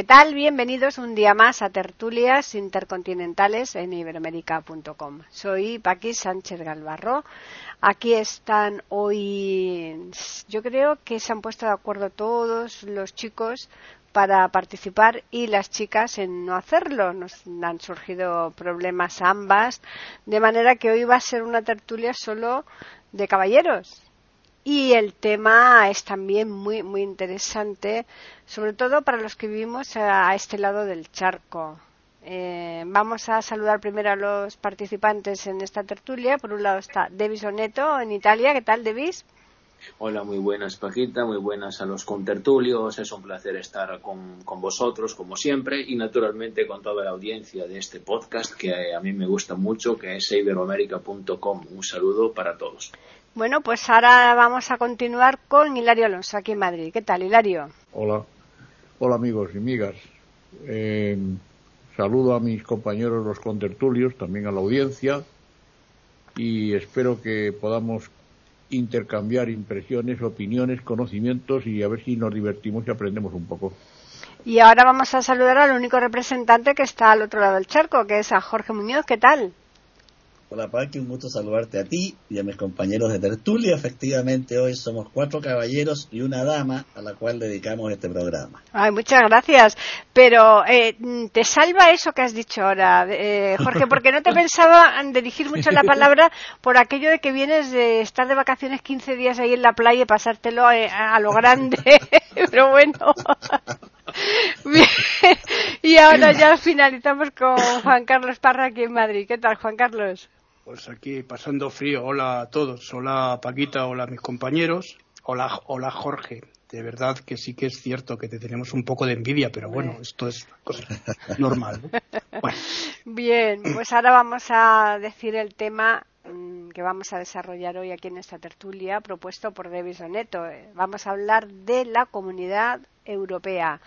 ¿Qué tal? Bienvenidos un día más a Tertulias Intercontinentales en iberoamérica.com. Soy Paqui Sánchez Galvarro. Aquí están hoy, yo creo que se han puesto de acuerdo todos los chicos para participar y las chicas en no hacerlo. Nos han surgido problemas ambas, de manera que hoy va a ser una tertulia solo de caballeros. Y el tema es también muy, muy interesante, sobre todo para los que vivimos a este lado del charco. Eh, vamos a saludar primero a los participantes en esta tertulia. Por un lado está Devis Oneto en Italia. ¿Qué tal, Devis? Hola, muy buenas Paquita, muy buenas a los contertulios. Es un placer estar con, con, vosotros, como siempre, y naturalmente con toda la audiencia de este podcast que a mí me gusta mucho, que es iberoamerica.com. Un saludo para todos. Bueno, pues ahora vamos a continuar con Hilario Alonso, aquí en Madrid. ¿Qué tal, Hilario? Hola. Hola, amigos y amigas. Eh, saludo a mis compañeros los contertulios, también a la audiencia, y espero que podamos intercambiar impresiones, opiniones, conocimientos y a ver si nos divertimos y aprendemos un poco. Y ahora vamos a saludar al único representante que está al otro lado del charco, que es a Jorge Muñoz. ¿Qué tal? Hola Paqui, un gusto saludarte a ti y a mis compañeros de tertulia. Efectivamente, hoy somos cuatro caballeros y una dama a la cual dedicamos este programa. Ay, muchas gracias. Pero eh, te salva eso que has dicho ahora, eh, Jorge, porque no te pensaba dirigir mucho la palabra por aquello de que vienes de estar de vacaciones 15 días ahí en la playa y pasártelo a, a lo grande. Pero bueno. Bien. Y ahora ya finalizamos con Juan Carlos Parra aquí en Madrid. ¿Qué tal, Juan Carlos? Pues aquí pasando frío. Hola a todos. Hola Paquita, hola a mis compañeros. Hola, hola Jorge. De verdad que sí que es cierto que te tenemos un poco de envidia, pero bueno, esto es normal. ¿no? Bueno. Bien, pues ahora vamos a decir el tema que vamos a desarrollar hoy aquí en esta tertulia propuesto por Davis Oneto. Vamos a hablar de la comunidad europea.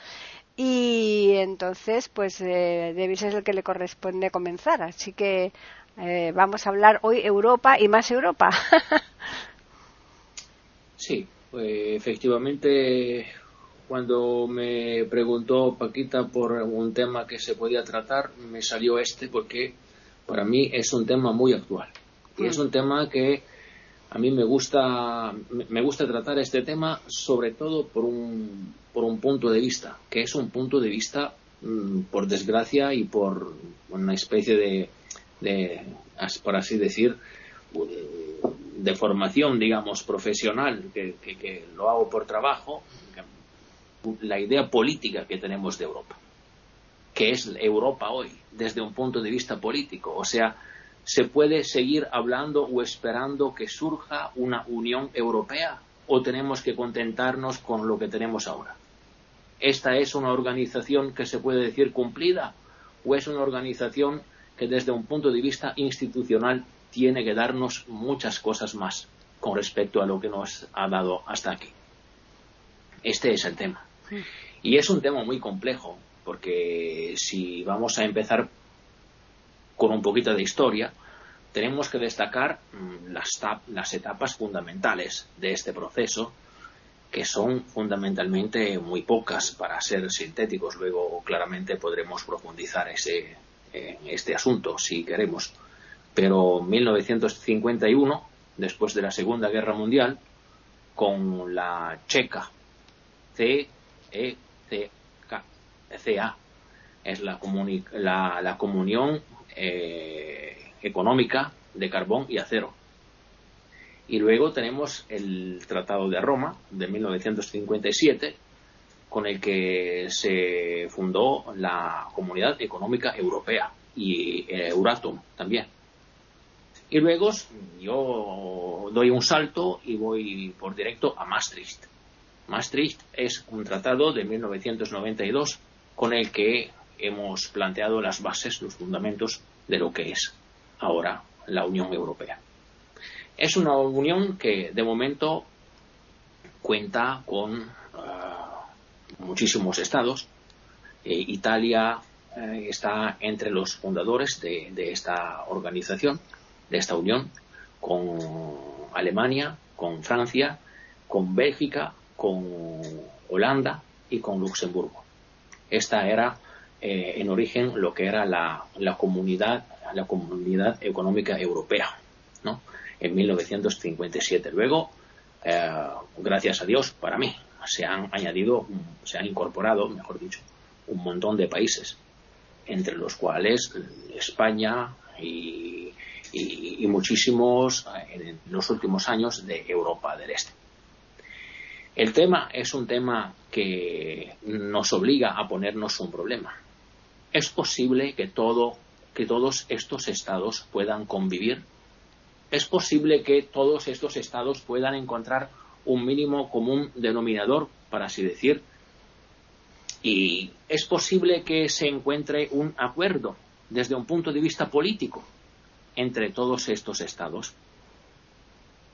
Y entonces, pues eh, Davis es el que le corresponde comenzar. Así que eh, vamos a hablar hoy Europa y más Europa. sí, pues, efectivamente, cuando me preguntó Paquita por un tema que se podía tratar, me salió este porque para mí es un tema muy actual. Y es un tema que a mí me gusta, me gusta tratar este tema sobre todo por un, por un punto de vista, que es un punto de vista, mmm, por desgracia y por una especie de, de, por así decir, de formación, digamos, profesional, que, lo hago por trabajo, la idea política que tenemos de Europa, que es Europa hoy, desde un punto de vista político. O sea, se puede seguir hablando o esperando que surja una Unión Europea o tenemos que contentarnos con lo que tenemos ahora. ¿Esta es una organización que se puede decir cumplida o es una organización que desde un punto de vista institucional tiene que darnos muchas cosas más con respecto a lo que nos ha dado hasta aquí. Este es el tema. Y es un tema muy complejo, porque si vamos a empezar con un poquito de historia, tenemos que destacar las, las etapas fundamentales de este proceso, que son fundamentalmente muy pocas para ser sintéticos. Luego, claramente, podremos profundizar ese, eh, este asunto, si queremos. Pero 1951, después de la Segunda Guerra Mundial, con la checa C E C K C A es la, la, la comunión eh, económica de carbón y acero. Y luego tenemos el Tratado de Roma de 1957, con el que se fundó la Comunidad Económica Europea y Euratom también. Y luego yo doy un salto y voy por directo a Maastricht. Maastricht es un tratado de 1992 con el que hemos planteado las bases, los fundamentos de lo que es ahora la Unión Europea. Es una unión que de momento cuenta con muchísimos estados. Eh, Italia eh, está entre los fundadores de, esta organización, de esta unión, con Alemania, con Francia, con Bélgica, con Holanda y con Luxemburgo. Esta era eh, en origen lo que era la, comunidad la comunidad económica europea, ¿no? En 1957. Luego, gracias a Dios, para mí, se han añadido, se han incorporado, mejor dicho, un montón de países, entre los cuales España y, muchísimos en los últimos años de Europa del Este. El tema es un tema que nos obliga a ponernos un problema. ¿Es posible que todo que todos estos estados puedan convivir? ¿Es posible que todos estos estados puedan encontrar un mínimo común denominador, para así decir? ¿Y es posible que se encuentre un acuerdo desde un punto de vista político entre todos estos estados?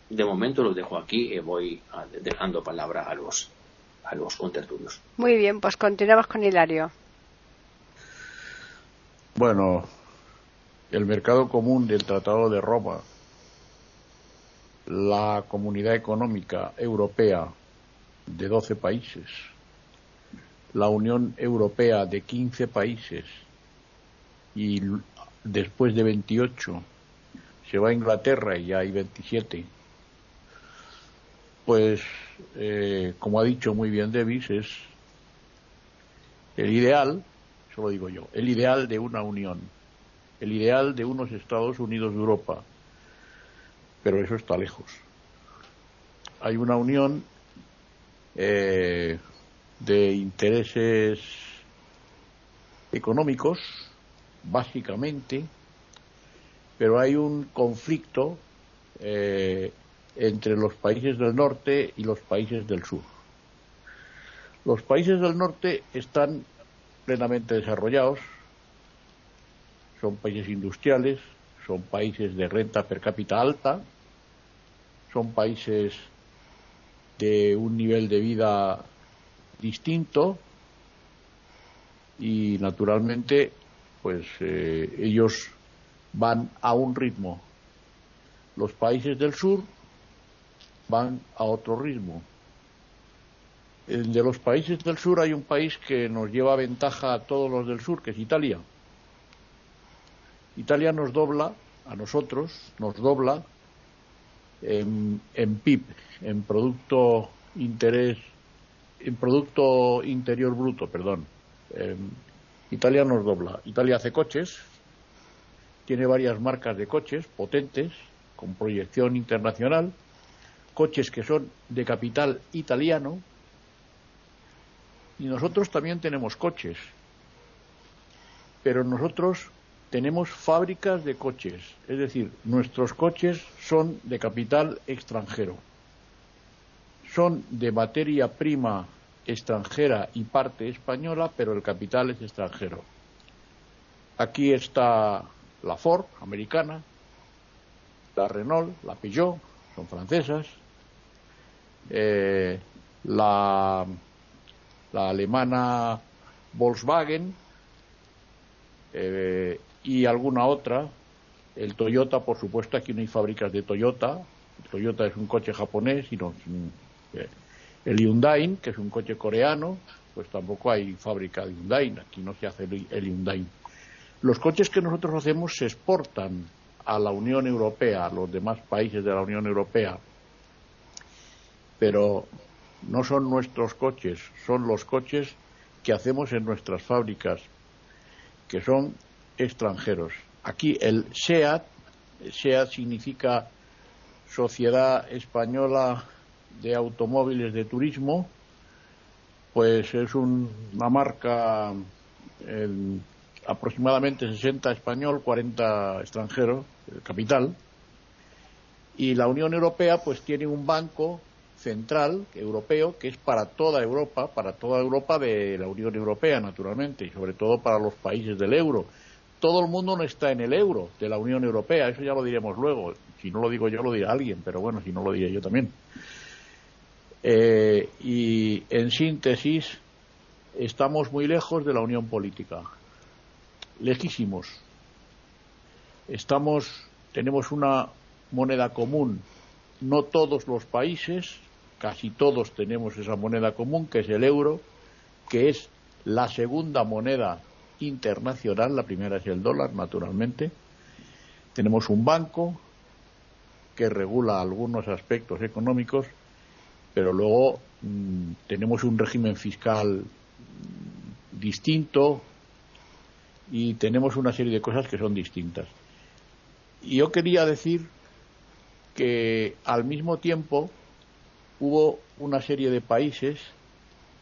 de momento lo dejo aquí y voy dejando palabra a los, a los contertulios. Muy bien, pues continuamos con Hilario. Bueno, el mercado común del Tratado de Roma, la Comunidad Económica Europea de 12 países, la Unión Europea de 15 países y después de 28 se va a Inglaterra y ya hay 27 pues, eh, como ha dicho muy bien Davis, es el ideal, eso lo digo yo, el ideal de una unión, el ideal de unos Estados Unidos de Europa. Pero eso está lejos. Hay una unión eh, de intereses económicos, básicamente, pero hay un conflicto eh, entre los países del norte y los países del sur. Los países del norte están plenamente desarrollados, son países industriales, son países de renta per cápita alta, son países de un nivel de vida distinto y naturalmente pues eh, ellos van a un ritmo. Los países del sur van a otro ritmo. De los países del sur hay un país que nos lleva ventaja a todos los del sur, que es Italia. Italia nos dobla, a nosotros, nos dobla en, PIB, en Producto Interés, en Producto Interior Bruto, perdón. Italia nos dobla. Italia hace coches, tiene varias marcas de coches potentes, con proyección internacional, coches que son de capital italiano y nosotros también tenemos coches, pero nosotros tenemos fábricas de coches, es decir, nuestros coches son de capital extranjero, son de materia prima extranjera y parte española, pero el capital es extranjero. Aquí está la Ford americana, la Renault, la Peugeot, son francesas, eh, la, la, alemana Volkswagen eh, y alguna otra. El Toyota, por supuesto, aquí no hay fábricas de Toyota. El Toyota es un coche japonés y no, eh, el Hyundai, que es un coche coreano, pues tampoco hay fábrica de Hyundai. Aquí no se hace el Hyundai. Los coches que nosotros hacemos se exportan a la Unión Europea, a los demás países de la Unión Europea, pero no son nuestros coches, son los coches que hacemos en nuestras fábricas, que son extranjeros. Aquí el SEAT, SEAT significa Sociedad Española de Automóviles de Turismo, pues es una marca aproximadamente 60 español, 40 extranjero, capital, y la Unión Europea pues tiene un banco central europeo que es para toda Europa, para toda Europa de la Unión Europea, naturalmente, y sobre todo para los países del euro. Todo el mundo no está en el euro de la Unión Europea, eso ya lo diremos luego. Si no lo digo yo, lo dirá alguien, pero bueno, si no lo diré yo también. Eh, y en síntesis, estamos muy lejos de la unión política, lejísimos. Estamos, tenemos una moneda común, no todos los países, casi todos tenemos esa moneda común, que es el euro, que es la segunda moneda internacional, la primera es el dólar, naturalmente. Tenemos un banco que regula algunos aspectos económicos, pero luego mm, tenemos un régimen fiscal distinto y tenemos una serie de cosas que son distintas. Y yo quería decir que al mismo tiempo hubo una serie de países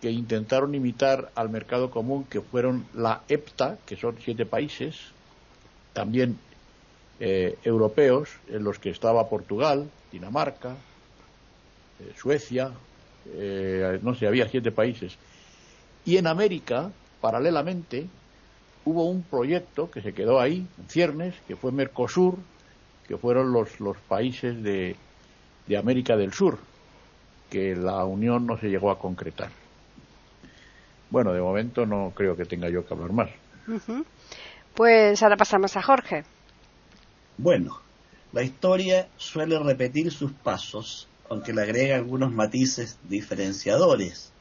que intentaron imitar al mercado común, que fueron la EPTA, que son siete países, también eh, europeos, en los que estaba Portugal, Dinamarca, eh, Suecia, eh, no sé, había siete países. Y en América, paralelamente, hubo un proyecto que se quedó ahí, en ciernes, que fue Mercosur, que fueron los, los países de, de América del Sur, que la Unión no se llegó a concretar. Bueno, de momento no creo que tenga yo que hablar más. Pues ahora pasamos a Jorge. Bueno, la historia suele repetir sus pasos, aunque le agrega algunos matices diferenciadores.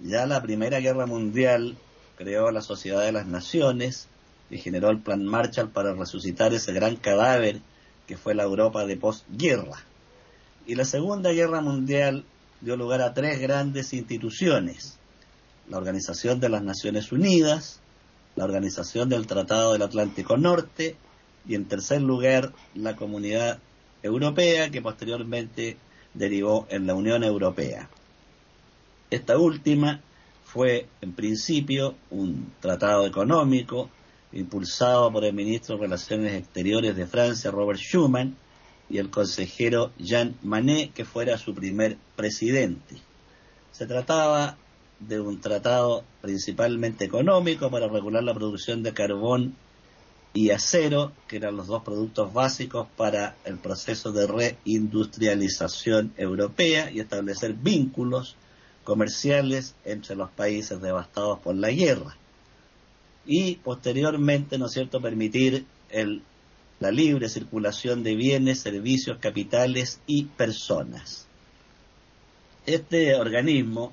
Ya la Primera Guerra Mundial creó la Sociedad de las Naciones y generó el Plan Marshall para resucitar ese gran cadáver que fue la Europa de posguerra. Y la Segunda Guerra Mundial dio lugar a tres grandes instituciones, la Organización de las Naciones Unidas, la Organización del Tratado del Atlántico Norte y en tercer lugar la Comunidad Europea que posteriormente derivó en la Unión Europea. Esta última fue en principio un tratado económico impulsado por el ministro de Relaciones Exteriores de Francia, Robert Schuman, y el consejero Jean Manet, que fuera su primer presidente. Se trataba de un tratado principalmente económico para regular la producción de carbón y acero, que eran los dos productos básicos para el proceso de reindustrialización europea y establecer vínculos comerciales entre los países devastados por la guerra. Y posteriormente, ¿no es cierto?, permitir el la libre circulación de bienes, servicios, capitales y personas. Este organismo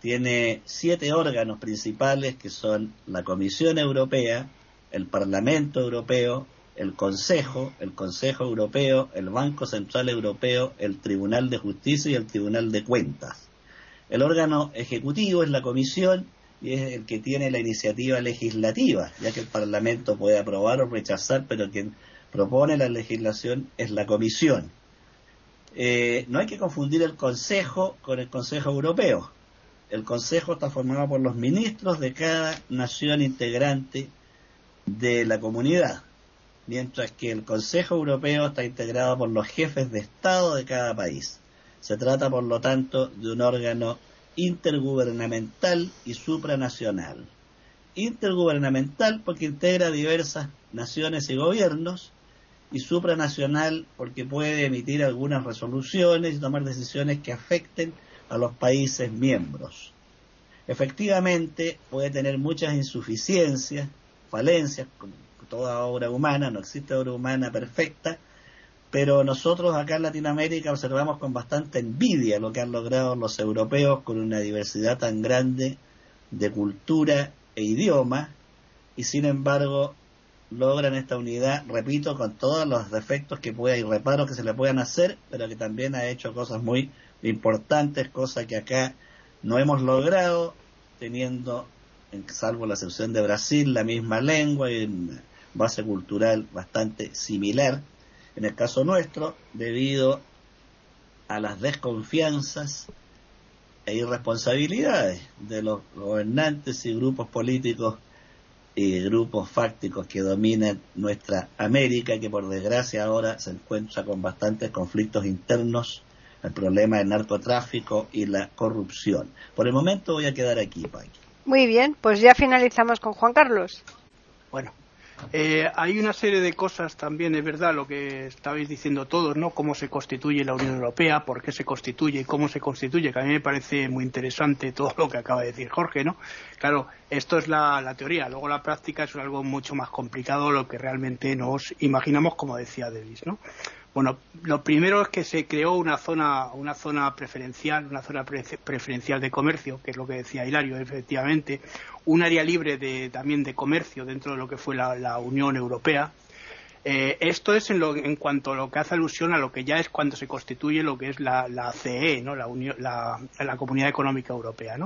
tiene siete órganos principales que son la Comisión Europea, el Parlamento Europeo, el Consejo, el Consejo Europeo, el Banco Central Europeo, el Tribunal de Justicia y el Tribunal de Cuentas. El órgano ejecutivo es la Comisión y es el que tiene la iniciativa legislativa, ya que el Parlamento puede aprobar o rechazar, pero quien propone la legislación es la Comisión. Eh, no hay que confundir el Consejo con el Consejo Europeo. El Consejo está formado por los ministros de cada nación integrante de la comunidad, mientras que el Consejo Europeo está integrado por los jefes de Estado de cada país. Se trata, por lo tanto, de un órgano intergubernamental y supranacional. Intergubernamental porque integra diversas naciones y gobiernos y supranacional porque puede emitir algunas resoluciones y tomar decisiones que afecten a los países miembros. Efectivamente, puede tener muchas insuficiencias, falencias, como toda obra humana, no existe obra humana perfecta, pero nosotros acá en Latinoamérica observamos con bastante envidia lo que han logrado los europeos con una diversidad tan grande de cultura e idioma, y sin embargo logran esta unidad, repito, con todos los defectos que pueda y reparos que se le puedan hacer, pero que también ha hecho cosas muy importantes, cosas que acá no hemos logrado, teniendo, en salvo la excepción de Brasil, la misma lengua y una base cultural bastante similar. En el caso nuestro, debido a las desconfianzas e irresponsabilidades de los gobernantes y grupos políticos y grupos fácticos que dominan nuestra América, que por desgracia ahora se encuentra con bastantes conflictos internos el problema del narcotráfico y la corrupción. Por el momento voy a quedar aquí, Paqui. Muy bien, pues ya finalizamos con Juan Carlos. Bueno, eh, hay una serie de cosas también, es verdad, lo que estabais diciendo todos, ¿no? Cómo se constituye la Unión Europea, por qué se constituye y cómo se constituye, que a mí me parece muy interesante todo lo que acaba de decir Jorge, ¿no? Claro, esto es la, la teoría, luego la práctica es algo mucho más complicado, lo que realmente nos imaginamos, como decía Davis, ¿no? Bueno, lo primero es que se creó una zona, una zona preferencial, una zona preferencial de comercio, que es lo que decía Hilario, efectivamente, un área libre de, también de comercio dentro de lo que fue la Unión Europea, eh, esto es en, cuanto a lo que hace alusión a lo que ya es cuando se constituye lo que es la, CE, la, la, Comunidad Económica Europea,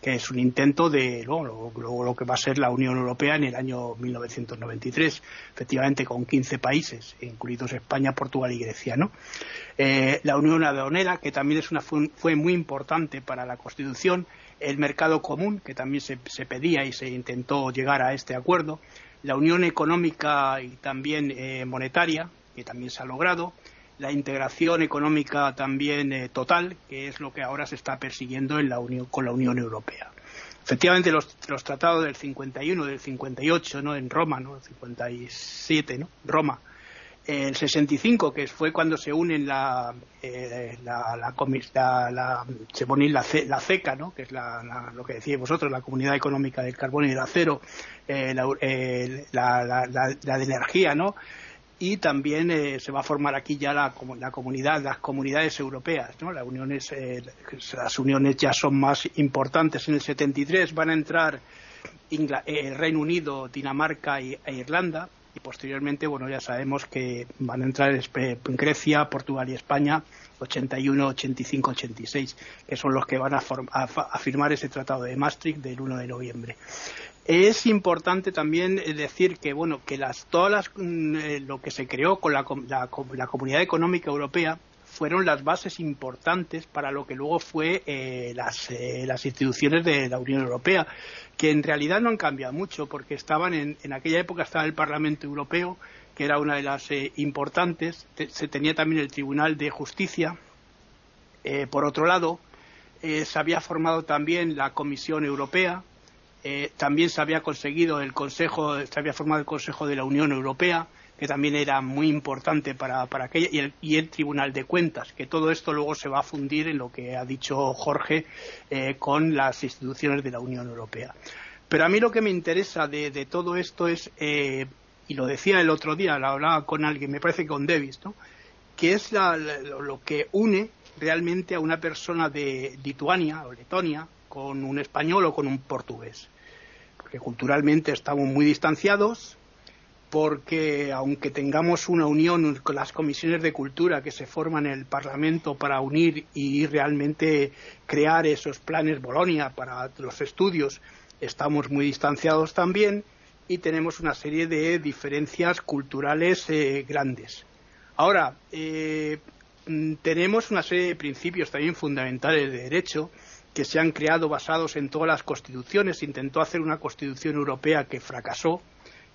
que es un intento de lo, que va a ser la Unión Europea en el año 1993, efectivamente con 15 países, incluidos España, Portugal y Grecia. Eh, la Unión Aduanera, que también es una, fue muy importante para la Constitución, el mercado común, que también se pedía y se intentó llegar a este acuerdo, la unión económica y también eh, monetaria, que también se ha logrado, la integración económica también eh, total, que es lo que ahora se está persiguiendo en la unión, con la Unión Europea. Efectivamente, los, tratados del 51, del 58, ¿no? en Roma, ¿no? el 57, ¿no? Roma, el 65, que fue cuando se unen la, eh, la, la, se pone la, CECA, ¿no? que es lo que decíais vosotros, la Comunidad Económica del Carbón y del Acero, eh, eh, la, de energía, ¿no? y también se va a formar aquí ya la, la comunidad, las comunidades europeas, ¿no? Las uniones, las uniones ya son más importantes. En el 73 van a entrar el Reino Unido, Dinamarca e Irlanda y posteriormente, bueno, ya sabemos que van a entrar en Grecia, Portugal y España 81, 85, 86, que son los que van a, firmar ese tratado de Maastricht del 1 de noviembre. Es importante también eh, decir que, bueno, que las, todas mm, eh, lo que se creó con la, la Comunidad Económica Europea fueron las bases importantes para lo que luego fue eh, las, eh, las, instituciones de la Unión Europea, que en realidad no han cambiado mucho, porque estaban en, en aquella época estaba el Parlamento Europeo, que era una de las eh, importantes, se tenía también el Tribunal de Justicia. por otro lado, se había formado también la Comisión Europea, también se había conseguido el Consejo, se había formado el Consejo de la Unión Europea, que también era muy importante para, para aquella, y el, Tribunal de Cuentas, que todo esto luego se va a fundir en lo que ha dicho Jorge eh, con las instituciones de la Unión Europea. Pero a mí lo que me interesa de, todo esto es, eh, y lo decía el otro día, lo hablaba con alguien, me parece con Davis, ¿no? que es lo que une realmente a una persona de Lituania o Letonia con un español o con un portugués. Porque culturalmente estamos muy distanciados, porque aunque tengamos una unión con las comisiones de cultura que se forman en el Parlamento para unir y realmente crear esos planes Bolonia para los estudios, estamos muy distanciados también y tenemos una serie de diferencias culturales eh, grandes. Ahora, eh, mm, tenemos una serie de principios también fundamentales de derecho que se han creado basados en todas las constituciones. Se intentó hacer una constitución europea que fracasó,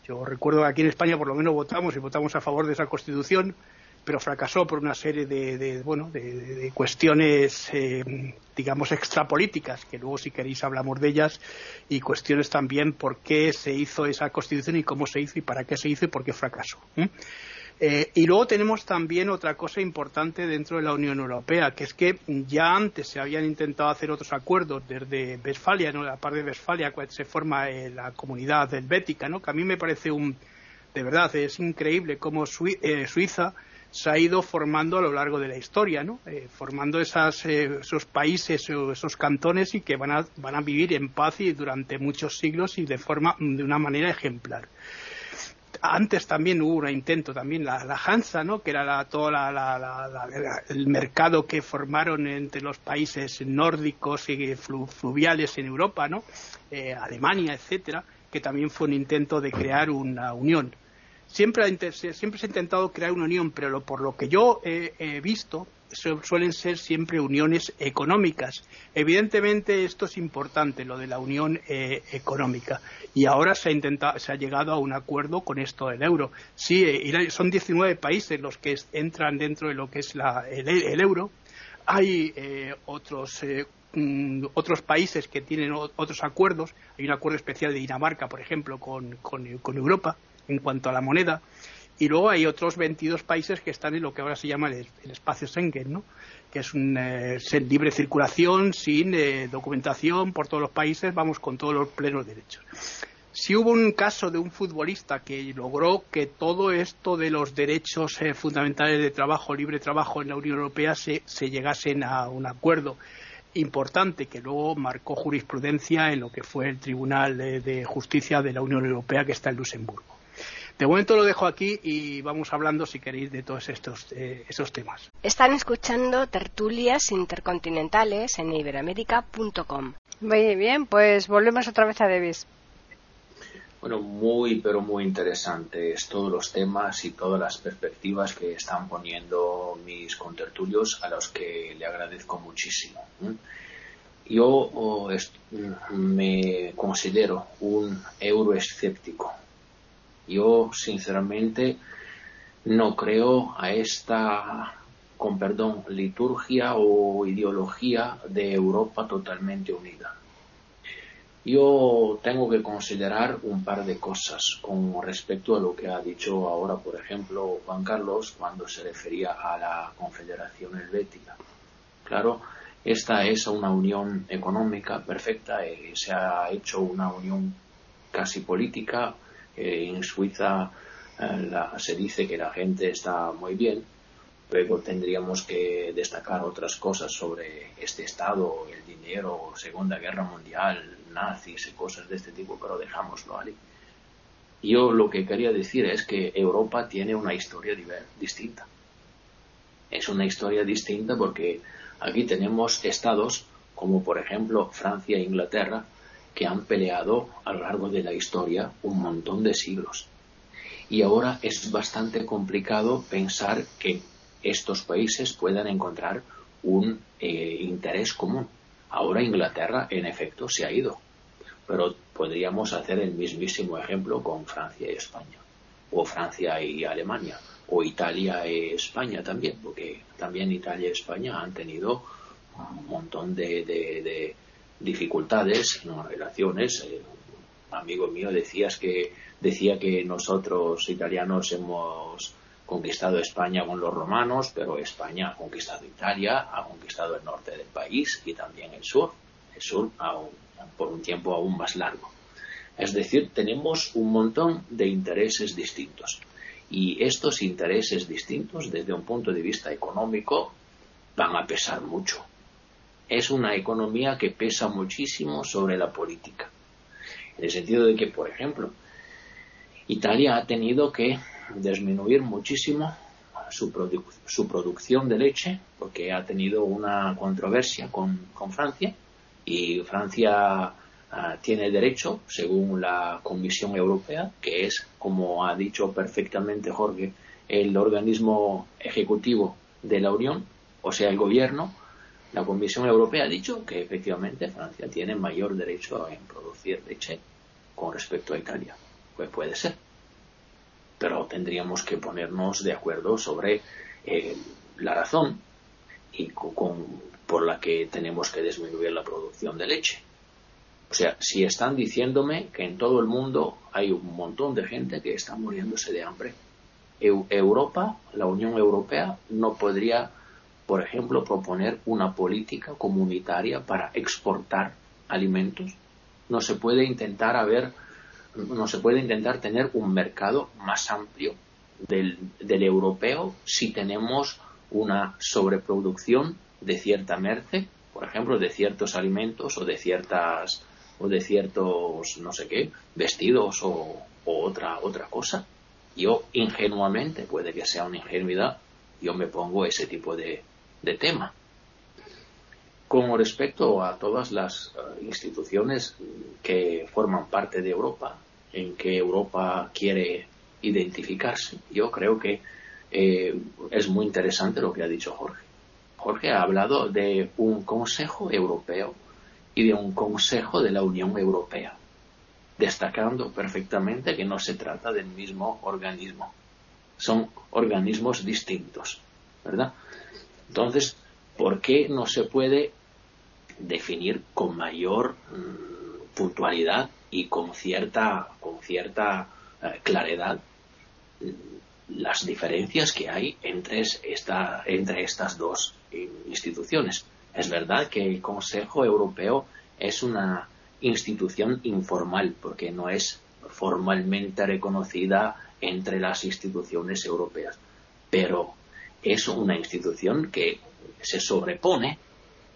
yo recuerdo que aquí en España por lo menos votamos y votamos a favor de esa Constitución, pero fracasó por una serie de, bueno, de, cuestiones, eh, digamos, extrapolíticas, que luego si queréis hablamos de ellas, y cuestiones también por qué se hizo esa Constitución y cómo se hizo y para qué se hizo y por qué fracasó. Y luego tenemos también otra cosa importante dentro de la Unión Europea, que es que ya antes se habían intentado hacer otros acuerdos desde Westfalia, ¿no? la parte de Westfalia, se forma eh, la comunidad helvética, ¿no? que a mí me parece un. De verdad, es increíble cómo eh, Suiza se ha ido formando a lo largo de la historia, ¿no? formando esas, esos países, esos cantones y que van a, van a vivir en paz y durante muchos siglos y de, forma, de una manera ejemplar antes también hubo un intento, también la, Hansa, ¿no? que era la, todo el mercado que formaron entre los países nórdicos y fluviales en Europa, ¿no? Eh, Alemania, etcétera, que también fue un intento de crear una unión. Siempre, siempre se ha intentado crear una unión, pero por lo que yo he visto, suelen ser siempre uniones económicas. Evidentemente esto es importante, lo de la unión eh, económica. Y ahora se ha, intentado, se ha llegado a un acuerdo con esto del euro. Sí, eh, son 19 países los que entran dentro de lo que es el, euro. hay otros mm, otros países que tienen otros acuerdos. Hay un acuerdo especial de Dinamarca, por ejemplo, con, con Europa en cuanto a la moneda. Y luego hay otros 22 países que están en lo que ahora se llama el, espacio Schengen, ¿no? que es un eh, libre circulación, sin eh, documentación por todos los países, vamos con todos los plenos derechos. Si hubo un caso de un futbolista que logró que todo esto de los derechos eh, fundamentales de trabajo, libre trabajo en la Unión Europea se, se llegasen a un acuerdo importante que luego marcó jurisprudencia en lo que fue el Tribunal de Justicia de la Unión Europea que está en Luxemburgo. De momento lo dejo aquí y vamos hablando, si queréis, de todos estos, eh, temas. Están escuchando tertulias intercontinentales en iberoamérica.com. Muy bien, pues volvemos otra vez a Davis. Bueno, muy, pero muy interesantes todos los temas y todas las perspectivas que están poniendo mis contertulios, a los que le agradezco muchísimo. Yo oh, me considero un euroescéptico yo, sinceramente, no creo a esta, con perdón, liturgia o ideología de Europa totalmente unida. Yo tengo que considerar un par de cosas con respecto a lo que ha dicho ahora, por ejemplo, Juan Carlos cuando se refería a la Confederación Helvética. Claro, esta es una unión económica perfecta y se ha hecho una unión casi política en Suiza eh, se dice que la gente está muy bien. Luego tendríamos que destacar otras cosas sobre este Estado, el dinero, Segunda Guerra Mundial, nazis y cosas de este tipo, pero dejámoslo ahí. Yo lo que quería decir es que Europa tiene una historia distinta. Es una historia distinta porque aquí tenemos estados como por ejemplo Francia e Inglaterra que han peleado a lo largo de la historia un montón de siglos. Y ahora es bastante complicado pensar que estos países puedan encontrar un eh, interés común. Ahora Inglaterra, en efecto, se ha ido. Pero podríamos hacer el mismísimo ejemplo con Francia y España. O Francia y Alemania. O Italia y España también. Porque también Italia y España han tenido un montón de dificultades en las relaciones. un eh, amigo mío decías que, decía que nosotros italianos hemos conquistado España con los romanos, pero España ha conquistado Italia, ha conquistado el norte del país y también el sur, el sur por un tiempo aún más largo. Es decir, tenemos un montón de intereses distintos. Y estos intereses distintos, desde un punto de vista económico, van a pesar mucho es una economía que pesa muchísimo sobre la política. En el sentido de que, por ejemplo, Italia ha tenido que disminuir muchísimo su, producción de leche porque ha tenido una controversia con, Francia y Francia ah, tiene derecho, según la Comisión Europea, que es, como ha dicho perfectamente Jorge, el organismo ejecutivo de la Unión, o sea, el gobierno, la Comisión Europea ha dicho que efectivamente Francia tiene mayor derecho en producir leche con respecto a Italia. Pues puede ser. Pero tendríamos que ponernos de acuerdo sobre eh, la razón y por la que tenemos que disminuir la producción de leche. O sea, si están diciéndome que en todo el mundo hay un montón de gente que está muriéndose de hambre, Europa, la Unión Europea, no podría por ejemplo, proponer una política comunitaria para exportar alimentos. No se puede intentar haber, no se puede intentar tener un mercado más amplio del, europeo si tenemos una sobreproducción de cierta merce, por ejemplo, de ciertos alimentos o de ciertas o de ciertos no sé qué vestidos o, o otra otra cosa. Yo ingenuamente puede que sea una ingenuidad, yo me pongo ese tipo de, de tema. Con respecto a todas las eh, instituciones que forman parte de Europa, en que Europa quiere identificarse, yo creo que eh, es muy interesante lo que ha dicho Jorge. Jorge ha hablado de un Consejo Europeo y de un Consejo de la Unión Europea, destacando perfectamente que no se trata del mismo organismo. Son organismos distintos, ¿verdad? Entonces, ¿por qué no se puede definir con mayor mm, puntualidad y con cierta, con cierta eh, claridad mm, las diferencias que hay entre, esta, entre estas dos instituciones? Es verdad que el Consejo Europeo es una institución informal porque no es formalmente reconocida entre las instituciones europeas, pero es una institución que se sobrepone,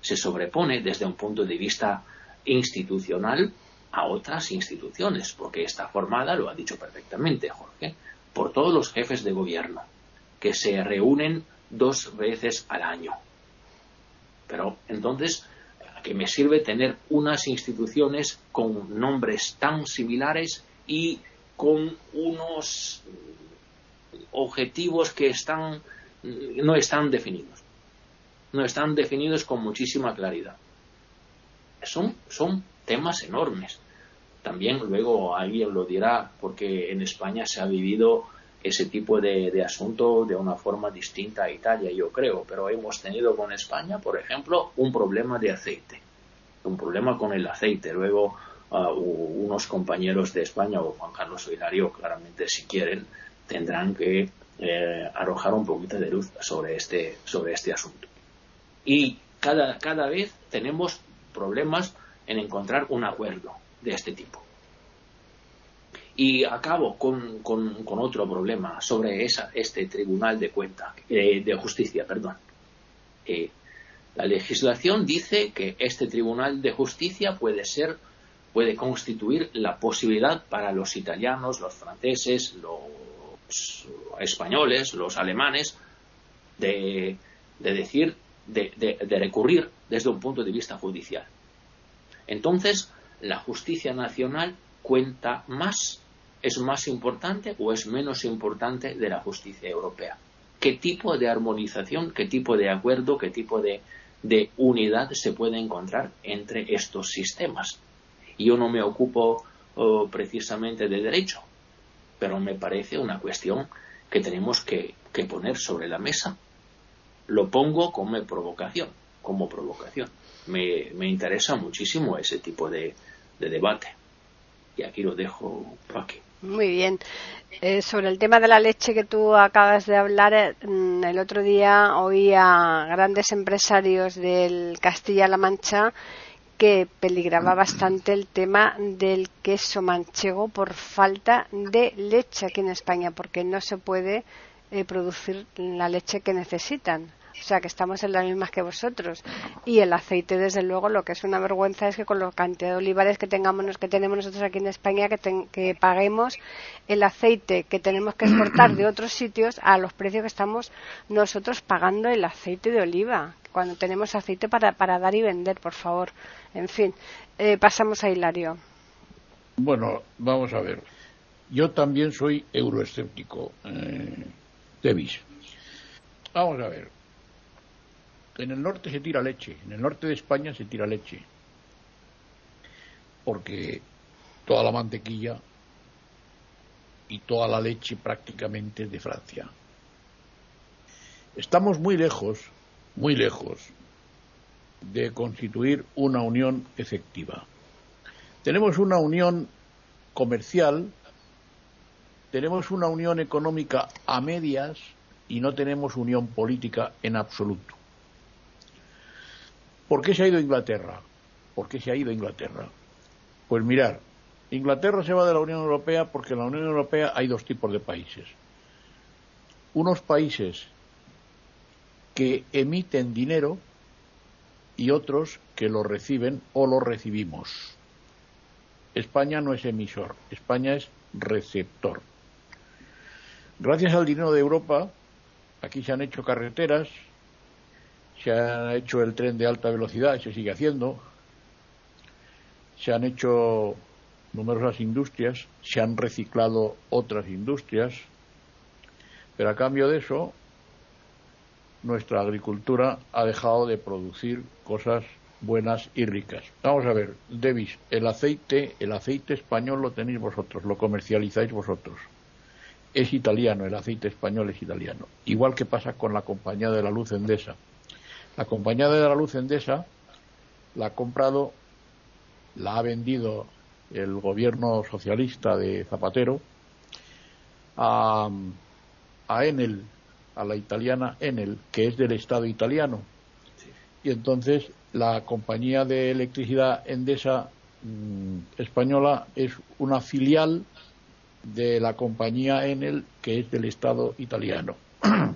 se sobrepone desde un punto de vista institucional a otras instituciones, porque está formada, lo ha dicho perfectamente Jorge, por todos los jefes de gobierno, que se reúnen dos veces al año. Pero entonces, ¿a qué me sirve tener unas instituciones con nombres tan similares y con unos objetivos que están no están definidos. No están definidos con muchísima claridad. Son, son temas enormes. También luego alguien lo dirá, porque en España se ha vivido ese tipo de, de, asunto de una forma distinta a Italia, yo creo, pero hemos tenido con España, por ejemplo, un problema de aceite, un problema con el aceite. Luego uh, unos compañeros de España o Juan Carlos Hilario, claramente si quieren, tendrán que eh, arrojar un poquito de luz sobre este, sobre este asunto. Y cada, cada vez tenemos problemas en encontrar un acuerdo de este tipo. Y acabo con, con, otro problema sobre esa, este tribunal de cuenta, eh, de justicia, perdón. Eh, la legislación dice que este tribunal de justicia puede ser, puede constituir la posibilidad para los italianos, los franceses, los españoles, los alemanes, de, de decir, de, recurrir desde un punto de vista judicial. Entonces, la justicia nacional cuenta más es más importante o es menos importante de la justicia europea. ¿Qué tipo de armonización, qué tipo de acuerdo, qué tipo de, de unidad se puede encontrar entre estos sistemas? Yo no me ocupo oh, precisamente de derecho, pero me parece una cuestión que tenemos que, poner sobre la mesa. Lo pongo como provocación, como provocación. Me, me interesa muchísimo ese tipo de, de debate. Y aquí lo dejo, aquí. Muy bien. Eh, sobre el tema de la leche que tú acabas de hablar, eh, el otro día oí a grandes empresarios del Castilla-La Mancha que peligraba bastante el tema del queso manchego por falta de leche aquí en España, porque no se puede eh, producir la leche que necesitan. O sea, que estamos en las mismas que vosotros. Y el aceite, desde luego, lo que es una vergüenza es que con la cantidad de olivares que tengamos, que tenemos nosotros aquí en España, que, que paguemos el aceite que tenemos que exportar de otros sitios a los precios que estamos nosotros pagando el aceite de oliva, cuando tenemos aceite para, para dar y vender, por favor. En fin, eh, pasamos a Hilario. Bueno, vamos a ver. Yo también soy euroescéptico, eh, Davis. Vamos a ver. En el norte se tira leche, en el norte de España se tira leche, porque toda la mantequilla y toda la leche prácticamente de Francia. Estamos muy lejos, muy lejos de constituir una unión efectiva. Tenemos una unión comercial, tenemos una unión económica a medias y no tenemos unión política en absoluto. ¿Por qué se ha ido Inglaterra? ¿Por qué se ha ido Inglaterra? Pues mirar, Inglaterra se va de la Unión Europea porque en la Unión Europea hay dos tipos de países. Unos países que emiten dinero y otros que lo reciben o lo recibimos. España no es emisor, España es receptor. Gracias al dinero de Europa, aquí se han hecho carreteras, se ha hecho el tren de alta velocidad y se sigue haciendo, se han hecho numerosas industrias, se han reciclado otras industrias, pero a cambio de eso, nuestra agricultura ha dejado de producir cosas buenas y ricas. Vamos a ver, Davis, el aceite, el aceite español lo tenéis vosotros, lo comercializáis vosotros. Es italiano, el aceite español es italiano. Igual que pasa con la compañía de la luz Endesa La compañía de la luz Endesa la ha comprado, la ha vendido el gobierno socialista de Zapatero a, a Enel, a la italiana Enel, que es del Estado italiano. Y entonces la compañía de electricidad Endesa mm, española es una filial de la compañía Enel, que es del Estado italiano.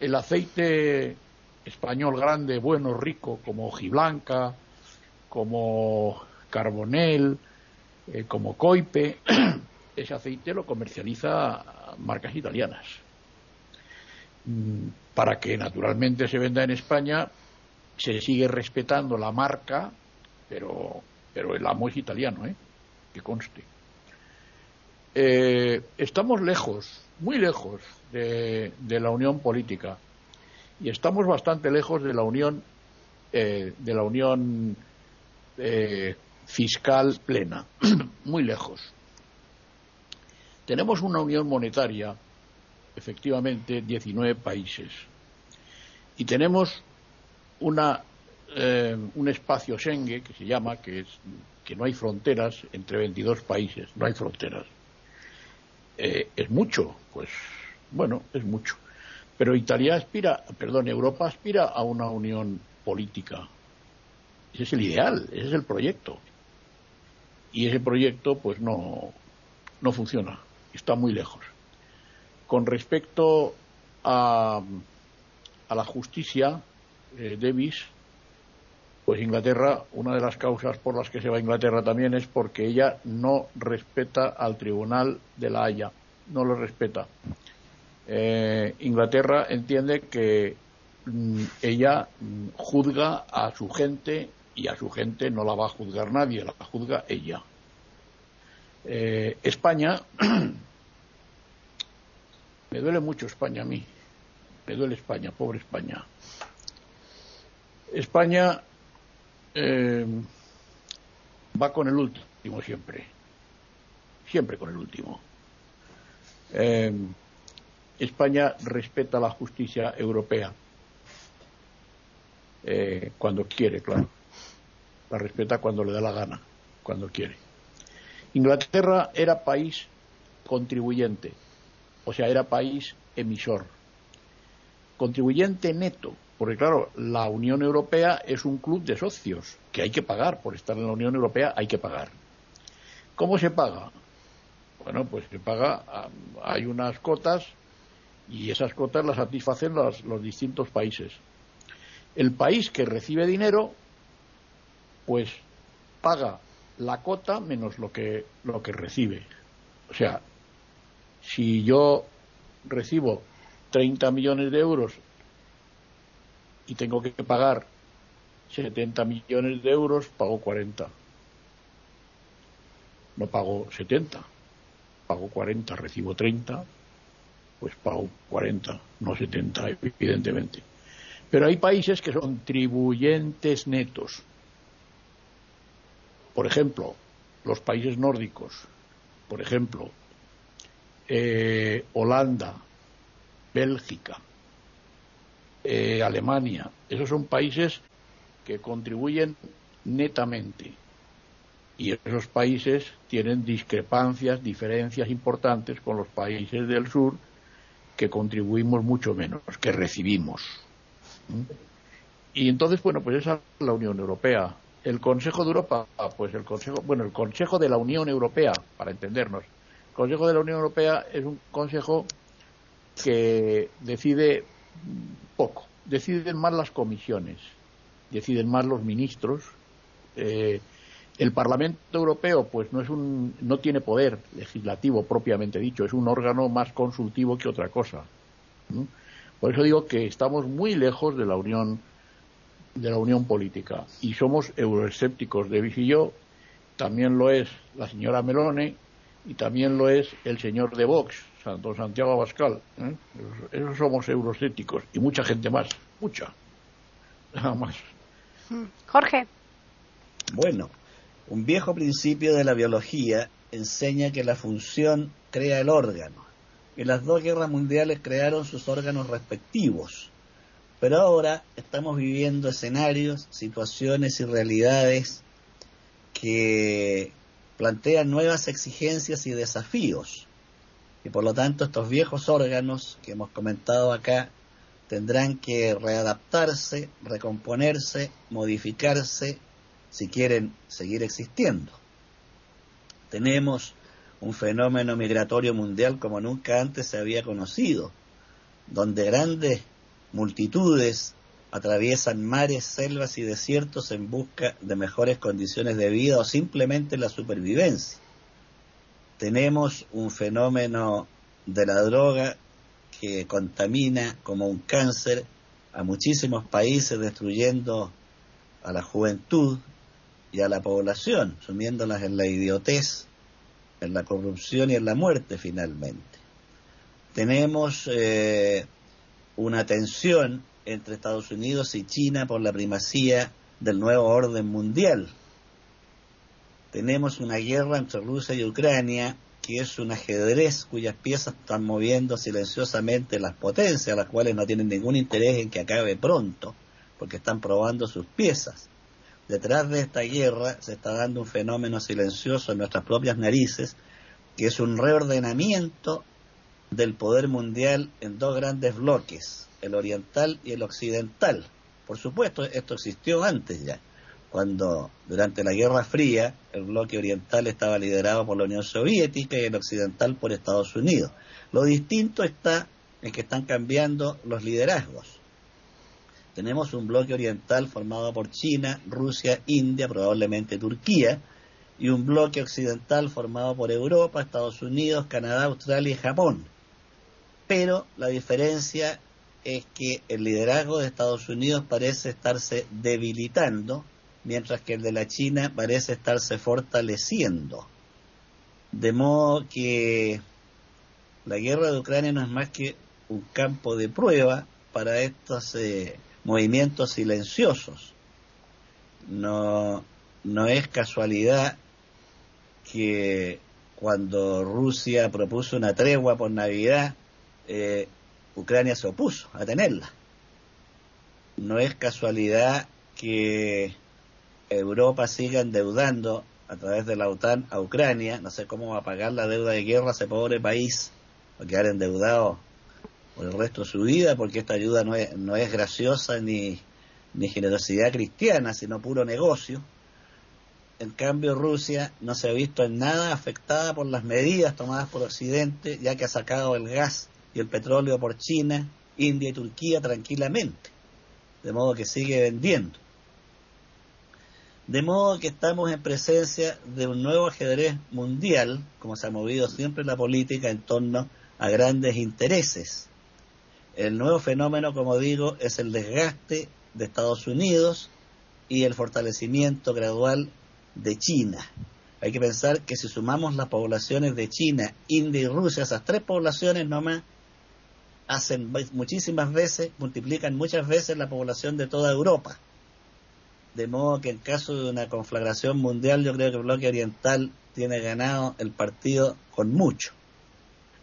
El aceite español grande, bueno, rico, como hojiblanca, como carbonel, eh, como coipe, ese aceite lo comercializa marcas italianas. Mm, para que naturalmente se venda en España, se sigue respetando la marca, pero, pero el amo es italiano, ¿eh? que conste. Eh, estamos lejos, muy lejos de, la unión política y estamos bastante lejos de la unión eh, de la unión eh, fiscal plena, muy lejos. Tenemos una unión monetaria, efectivamente, 19 países y tenemos una un espacio Schengen que se llama que es que no hay fronteras entre 22 países, no hay fronteras eh, es mucho, pues bueno, es mucho. Pero Italia aspira, perdón, Europa aspira a una unión política. Ese es el ideal, ese es el proyecto. Y ese proyecto, pues no, no funciona, está muy lejos. Con respecto a, a la justicia, eh, Davis, pues Inglaterra, una de las causas por las que se va a Inglaterra también es porque ella no respeta al Tribunal de la Haya, no lo respeta. Eh, Inglaterra entiende que mm, ella mm, juzga a su gente y a su gente no la va a juzgar nadie, la juzga ella. Eh, España, me duele mucho España a mí, me duele España, pobre España. España eh, va con el último siempre. Siempre con el último. Eh, España respeta la justicia europea. Eh, cuando quiere, claro. La respeta cuando le da la gana, cuando quiere. Inglaterra era país contribuyente, o sea, era país emisor. Contribuyente neto, porque claro, la Unión Europea es un club de socios que hay que pagar. Por estar en la Unión Europea hay que pagar. ¿Cómo se paga? Bueno, pues se paga, hay unas cotas y esas cotas las satisfacen los, los distintos países. El país que recibe dinero, pues paga la cota menos lo que, lo que recibe. O sea, si yo recibo 30 millones de euros y tengo que pagar 70 millones de euros, pago 40. No pago 70, pago 40, recibo 30, pues pago 40, no 70, evidentemente. Pero hay países que son tribuyentes netos. Por ejemplo, los países nórdicos, por ejemplo, eh, Holanda, Bélgica, eh, Alemania. Esos son países que contribuyen netamente. Y esos países tienen discrepancias, diferencias importantes con los países del sur que contribuimos mucho menos, que recibimos. ¿Mm? Y entonces, bueno, pues esa es la Unión Europea. El Consejo de Europa, pues el Consejo, bueno, el Consejo de la Unión Europea, para entendernos. El Consejo de la Unión Europea es un consejo que decide poco. Deciden más las comisiones, deciden más los ministros. Eh, el Parlamento Europeo, pues no es un, no tiene poder legislativo propiamente dicho, es un órgano más consultivo que otra cosa. Por eso digo que estamos muy lejos de la unión, de la unión política y somos euroescépticos. Davis y yo, también lo es la señora Melone y también lo es el señor de Vox, Santo Santiago Abascal. ¿eh? Esos somos eurocéticos y mucha gente más, mucha. Nada más. Mm. Jorge. Bueno, un viejo principio de la biología enseña que la función crea el órgano. En las dos guerras mundiales crearon sus órganos respectivos. Pero ahora estamos viviendo escenarios, situaciones y realidades que plantean nuevas exigencias y desafíos. Y por lo tanto estos viejos órganos que hemos comentado acá tendrán que readaptarse, recomponerse, modificarse si quieren seguir existiendo. Tenemos un fenómeno migratorio mundial como nunca antes se había conocido, donde grandes multitudes atraviesan mares, selvas y desiertos en busca de mejores condiciones de vida o simplemente la supervivencia. Tenemos un fenómeno de la droga que contamina como un cáncer a muchísimos países, destruyendo a la juventud y a la población, sumiéndolas en la idiotez, en la corrupción y en la muerte finalmente. Tenemos eh, una tensión entre Estados Unidos y China por la primacía del nuevo orden mundial. Tenemos una guerra entre Rusia y Ucrania que es un ajedrez cuyas piezas están moviendo silenciosamente las potencias, las cuales no tienen ningún interés en que acabe pronto, porque están probando sus piezas. Detrás de esta guerra se está dando un fenómeno silencioso en nuestras propias narices, que es un reordenamiento del poder mundial en dos grandes bloques, el oriental y el occidental. Por supuesto, esto existió antes ya, cuando durante la Guerra Fría el bloque oriental estaba liderado por la Unión Soviética y el occidental por Estados Unidos. Lo distinto está en que están cambiando los liderazgos. Tenemos un bloque oriental formado por China, Rusia, India, probablemente Turquía, y un bloque occidental formado por Europa, Estados Unidos, Canadá, Australia y Japón pero la diferencia es que el liderazgo de Estados Unidos parece estarse debilitando, mientras que el de la China parece estarse fortaleciendo. De modo que la guerra de Ucrania no es más que un campo de prueba para estos eh, movimientos silenciosos. No, no es casualidad que cuando Rusia propuso una tregua por Navidad, eh, Ucrania se opuso a tenerla. No es casualidad que Europa siga endeudando a través de la OTAN a Ucrania. No sé cómo va a pagar la deuda de guerra ese pobre país. Va a quedar endeudado por el resto de su vida porque esta ayuda no es, no es graciosa ni, ni generosidad cristiana, sino puro negocio. En cambio, Rusia no se ha visto en nada afectada por las medidas tomadas por Occidente, ya que ha sacado el gas y el petróleo por China, India y Turquía tranquilamente, de modo que sigue vendiendo. De modo que estamos en presencia de un nuevo ajedrez mundial, como se ha movido siempre la política en torno a grandes intereses. El nuevo fenómeno, como digo, es el desgaste de Estados Unidos y el fortalecimiento gradual de China. Hay que pensar que si sumamos las poblaciones de China, India y Rusia, esas tres poblaciones nomás, hacen muchísimas veces, multiplican muchas veces la población de toda Europa. De modo que en caso de una conflagración mundial, yo creo que el bloque oriental tiene ganado el partido con mucho.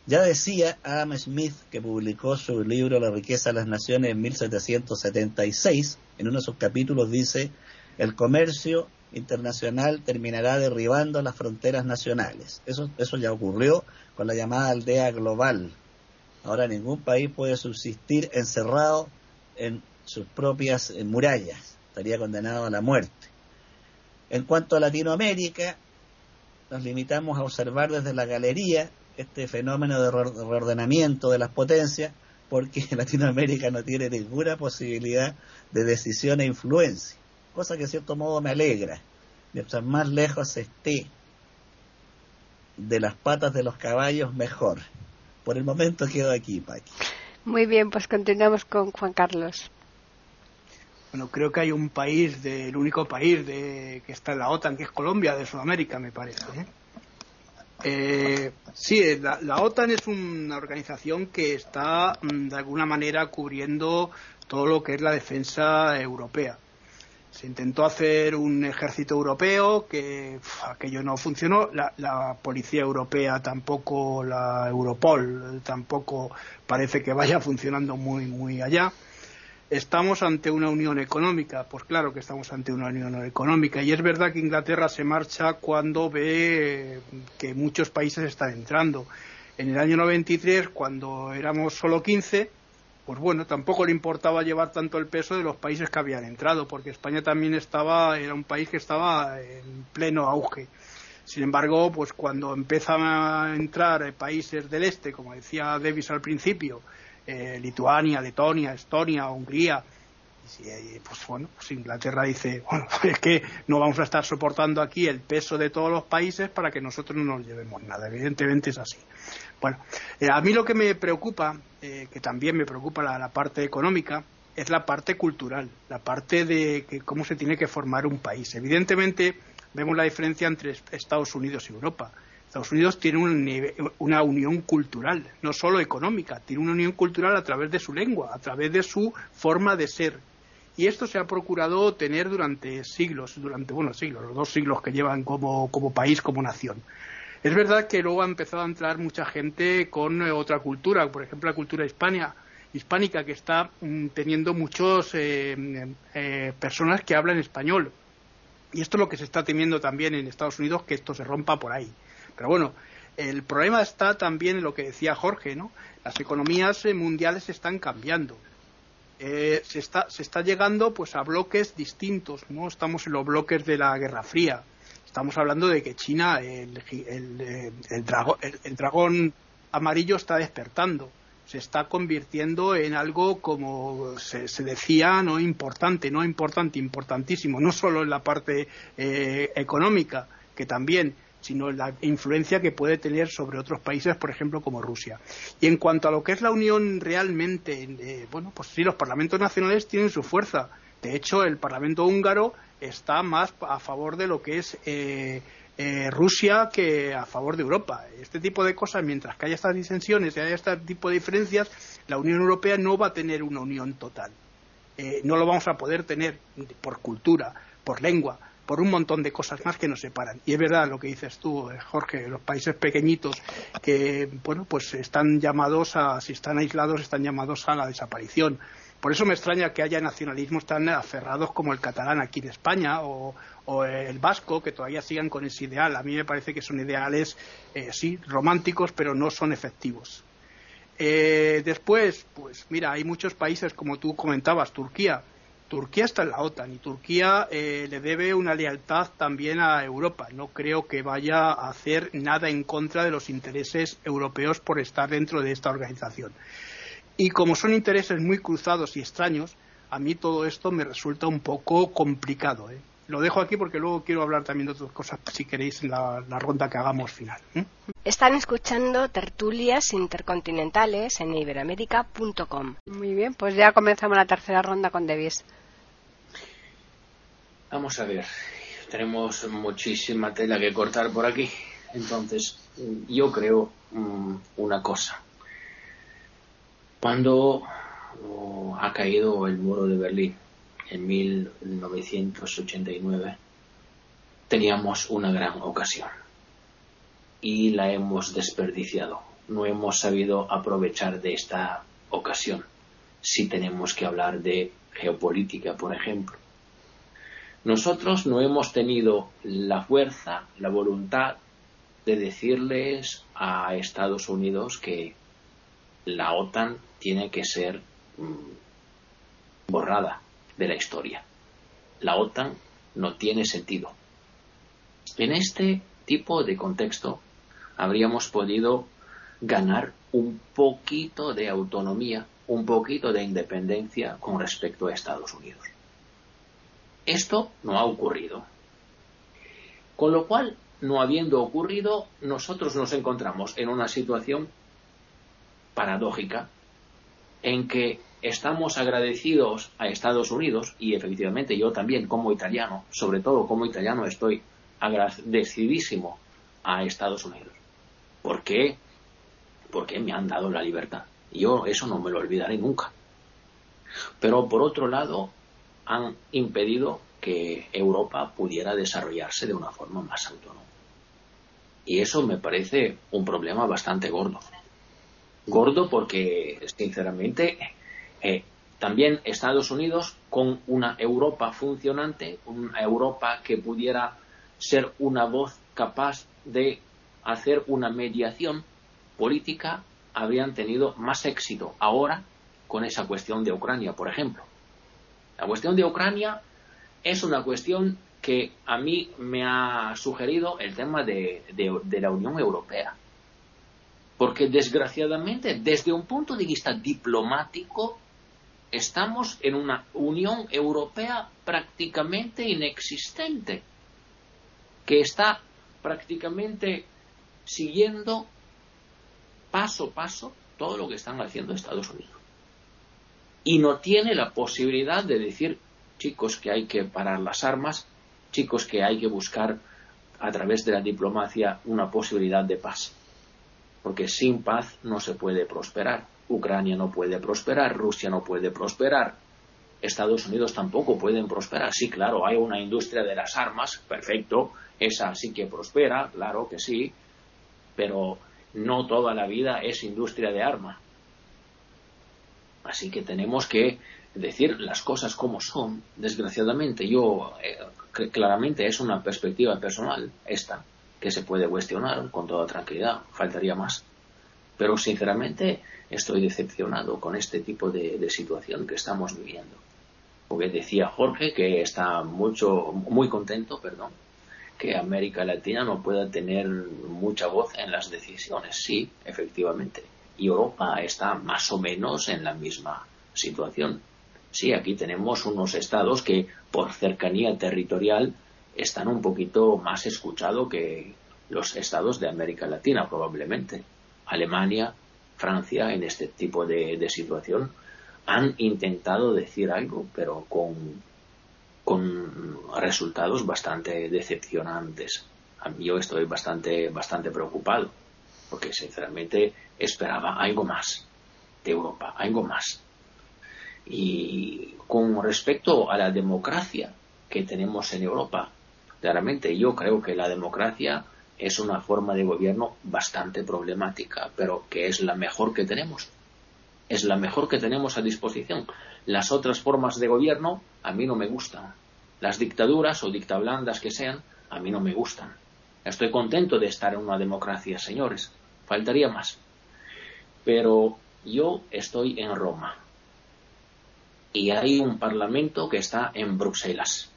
Ya decía Adam Smith, que publicó su libro La riqueza de las naciones en 1776, en uno de sus capítulos dice, el comercio internacional terminará derribando las fronteras nacionales. Eso, eso ya ocurrió con la llamada aldea global, Ahora ningún país puede subsistir encerrado en sus propias eh, murallas, estaría condenado a la muerte. En cuanto a Latinoamérica, nos limitamos a observar desde la galería este fenómeno de reordenamiento de las potencias, porque Latinoamérica no tiene ninguna posibilidad de decisión e influencia, cosa que de cierto modo me alegra. Mientras más lejos esté de las patas de los caballos, mejor. Por el momento quedo aquí, Paqui. Muy bien, pues continuamos con Juan Carlos. Bueno, creo que hay un país, el único país de, que está en la OTAN, que es Colombia, de Sudamérica, me parece. ¿eh? Eh, sí, la, la, OTAN es una organización que está mm, de alguna manera cubriendo todo lo que es la defensa europea. Se intentó hacer un ejército europeo que aquello no funcionó. La, policía europea tampoco, la Europol tampoco parece que vaya funcionando muy muy allá. estamos ante una unión económica. Pues claro que estamos ante una unión económica. Y es verdad que Inglaterra se marcha cuando ve que muchos países están entrando. En el año 93, cuando éramos solo 15, pues bueno, tampoco le importaba llevar tanto el peso de los países que habían entrado, porque España también estaba, era un país que estaba en pleno auge. Sin embargo, pues cuando empiezan a entrar países del este, como decía Davis al principio, eh, Lituania, Letonia, Estonia, Hungría. Pues bueno, pues Inglaterra dice, bueno, es que no vamos a estar soportando aquí el peso de todos los países para que nosotros no nos llevemos nada. Evidentemente es así. Bueno, eh, a mí lo que me preocupa, eh, que también me preocupa la, parte económica, es la parte cultural, la parte de que, cómo se tiene que formar un país. Evidentemente vemos la diferencia entre Estados Unidos y Europa. Estados Unidos tiene una unión cultural, no solo económica, tiene una unión cultural a través de su lengua, a través de su forma de ser. Y esto se ha procurado tener durante siglos, durante, bueno, siglos, los dos siglos que llevan como, país, como nación. Es verdad que luego ha empezado a entrar mucha gente con eh, otra cultura, por ejemplo la cultura hispania, hispánica, que está mm, teniendo muchas eh, eh, personas que hablan español. Y esto es lo que se está temiendo también en Estados Unidos, que esto se rompa por ahí. Pero bueno, el problema está también en lo que decía Jorge, ¿no? Las economías eh, mundiales están cambiando. Se, está, se está llegando pues a bloques distintos, ¿no? Estamos en los bloques de la Guerra Fría. Estamos hablando de que China, el, el, eh, el, dragón amarillo está despertando se está convirtiendo en algo como se, decía no importante no importante importantísimo no solo en la parte económica que también sino la influencia que puede tener sobre otros países, por ejemplo, como Rusia. Y en cuanto a lo que es la Unión realmente, eh, bueno, pues sí, los parlamentos nacionales tienen su fuerza. De hecho, el Parlamento húngaro está más a favor de lo que es eh, eh, Rusia que a favor de Europa. Este tipo de cosas, mientras que haya estas disensiones y haya este tipo de diferencias, la Unión Europea no va a tener una unión total. no lo vamos a poder tener por cultura, por lengua, por un montón de cosas más que nos separan. Y es verdad lo que dices tú, eh, Jorge, los países pequeñitos que, bueno, pues están llamados a, si están aislados, están llamados a la desaparición. Por eso me extraña que haya nacionalismos tan aferrados como el catalán aquí en España o, el vasco, que todavía sigan con ese ideal. A mí me parece que son ideales, eh, sí, románticos, pero no son efectivos. Eh, después, pues mira, hay muchos países, como tú comentabas, Turquía, Turquía está en la OTAN y Turquía eh, le debe una lealtad también a Europa. No creo que vaya a hacer nada en contra de los intereses europeos por estar dentro de esta organización. Y como son intereses muy cruzados y extraños, a mí todo esto me resulta un poco complicado. ¿eh? Lo dejo aquí porque luego quiero hablar también de otras cosas, si queréis, en la, ronda que hagamos final. ¿eh? Están escuchando tertulias intercontinentales en iberamérica.com. Muy bien, pues ya comenzamos la tercera ronda con Devis. Vamos a ver, tenemos muchísima tela que cortar por aquí. Entonces, yo creo mm, una cosa. Cuando oh, ha caído el muro de Berlín en 1989, teníamos una gran ocasión y la hemos desperdiciado. No hemos sabido aprovechar de esta ocasión. Si tenemos que hablar de geopolítica, por ejemplo, nosotros no hemos tenido la fuerza, la voluntad de decirles a Estados Unidos que la OTAN tiene que ser mm, borrada de la historia. La OTAN no tiene sentido. En este tipo de contexto habríamos podido ganar un poquito de autonomía, un poquito de independencia con respecto a Estados Unidos. Esto no ha ocurrido. Con lo cual, no habiendo ocurrido, nosotros nos encontramos en una situación paradójica en que estamos agradecidos a Estados Unidos y efectivamente yo también como italiano, sobre todo como italiano estoy agradecidísimo a Estados Unidos. ¿Por qué? Porque me han dado la libertad. Yo eso no me lo olvidaré nunca. Pero por otro lado, han impedido que Europa pudiera desarrollarse de una forma más autónoma. Y eso me parece un problema bastante gordo. Gordo porque, sinceramente, eh, también Estados Unidos con una Europa funcionante, una Europa que pudiera ser una voz capaz de hacer una mediación política, habrían tenido más éxito ahora con esa cuestión de Ucrania, por ejemplo. La cuestión de Ucrania es una cuestión que a mí me ha sugerido el tema de, la Unión Europea. Porque desgraciadamente, desde un punto de vista diplomático, estamos en una Unión Europea prácticamente inexistente, que está prácticamente siguiendo paso a paso todo lo que están haciendo Estados Unidos. Y no tiene la posibilidad de decir, chicos, que hay que parar las armas, chicos, que hay que buscar a través de la diplomacia una posibilidad de paz. Porque sin paz no se puede prosperar. Ucrania no puede prosperar, Rusia no puede prosperar, Estados Unidos tampoco pueden prosperar. Sí, claro, hay una industria de las armas, perfecto, esa sí que prospera, claro que sí, pero no toda la vida es industria de armas. Así que tenemos que decir las cosas como son. Desgraciadamente, yo eh, claramente es una perspectiva personal esta que se puede cuestionar con toda tranquilidad. Faltaría más. Pero sinceramente estoy decepcionado con este tipo de, situación que estamos viviendo. Porque decía Jorge que está mucho, muy contento, perdón, que América Latina no pueda tener mucha voz en las decisiones. Sí, efectivamente. Y Europa está más o menos en la misma situación. Sí, aquí tenemos unos estados que por cercanía territorial están un poquito más escuchados que los estados de América Latina, probablemente. Alemania, Francia, en este tipo de, situación, han intentado decir algo, pero con, con resultados bastante decepcionantes. Yo estoy bastante, bastante preocupado, porque sinceramente esperaba algo más de Europa, algo más. Y con respecto a la democracia que tenemos en Europa, claramente yo creo que la democracia es una forma de gobierno bastante problemática, pero que es la mejor que tenemos. Es la mejor que tenemos a disposición. Las otras formas de gobierno a mí no me gustan. Las dictaduras o dictablandas que sean, a mí no me gustan. Estoy contento de estar en una democracia, señores. Faltaría más. Pero yo estoy en Roma y hay un parlamento que está en Bruselas.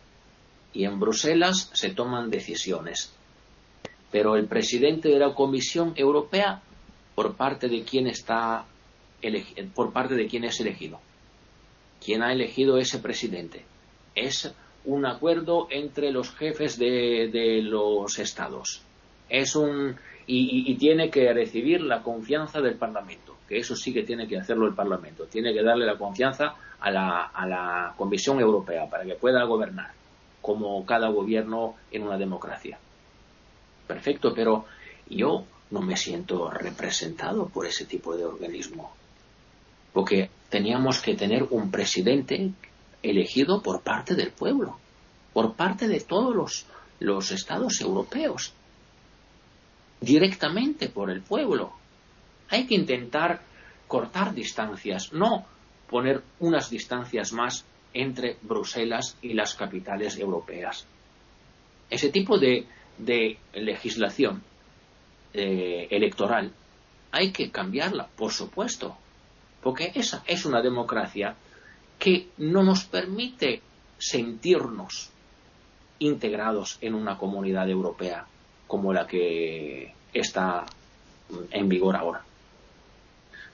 Y en Bruselas se toman decisiones. Pero el presidente de la Comisión Europea, por parte de quién está por parte de quién es elegido. ¿Quién ha elegido ese presidente? Es un acuerdo entre los jefes de, los estados. Es un y, tiene que recibir la confianza del Parlamento, que eso sí que tiene que hacerlo el Parlamento. Tiene que darle la confianza a la, a la Comisión Europea para que pueda gobernar como cada gobierno en una democracia. Perfecto, pero yo no me siento representado por ese tipo de organismo. Porque teníamos que tener un presidente elegido por parte del pueblo, por parte de todos los, estados europeos, directamente por el pueblo. Hay que intentar cortar distancias, no poner unas distancias más entre Bruselas y las capitales europeas. Ese tipo de, legislación eh, electoral hay que cambiarla, por supuesto, porque esa es una democracia que no nos permite sentirnos integrados en una comunidad europea como la que está en vigor ahora.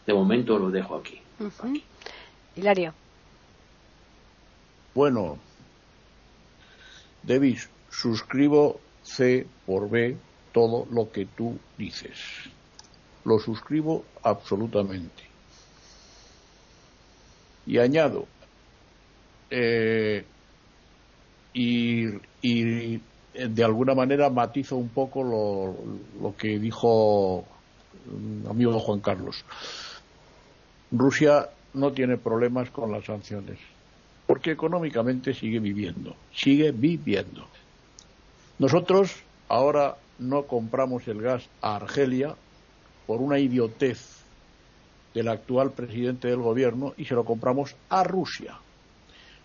De momento lo dejo aquí. Hilario. Bueno, Davis, suscribo C por B todo lo que tú dices. Lo suscribo absolutamente. Y añado, eh, y, de alguna manera matizo un poco lo, lo que dijo mi amigo Juan Carlos. Rusia no tiene problemas con las sanciones, porque económicamente sigue viviendo, sigue viviendo. Nosotros ahora no compramos el gas a Argelia por una idiotez del actual presidente del gobierno y se lo compramos a Rusia.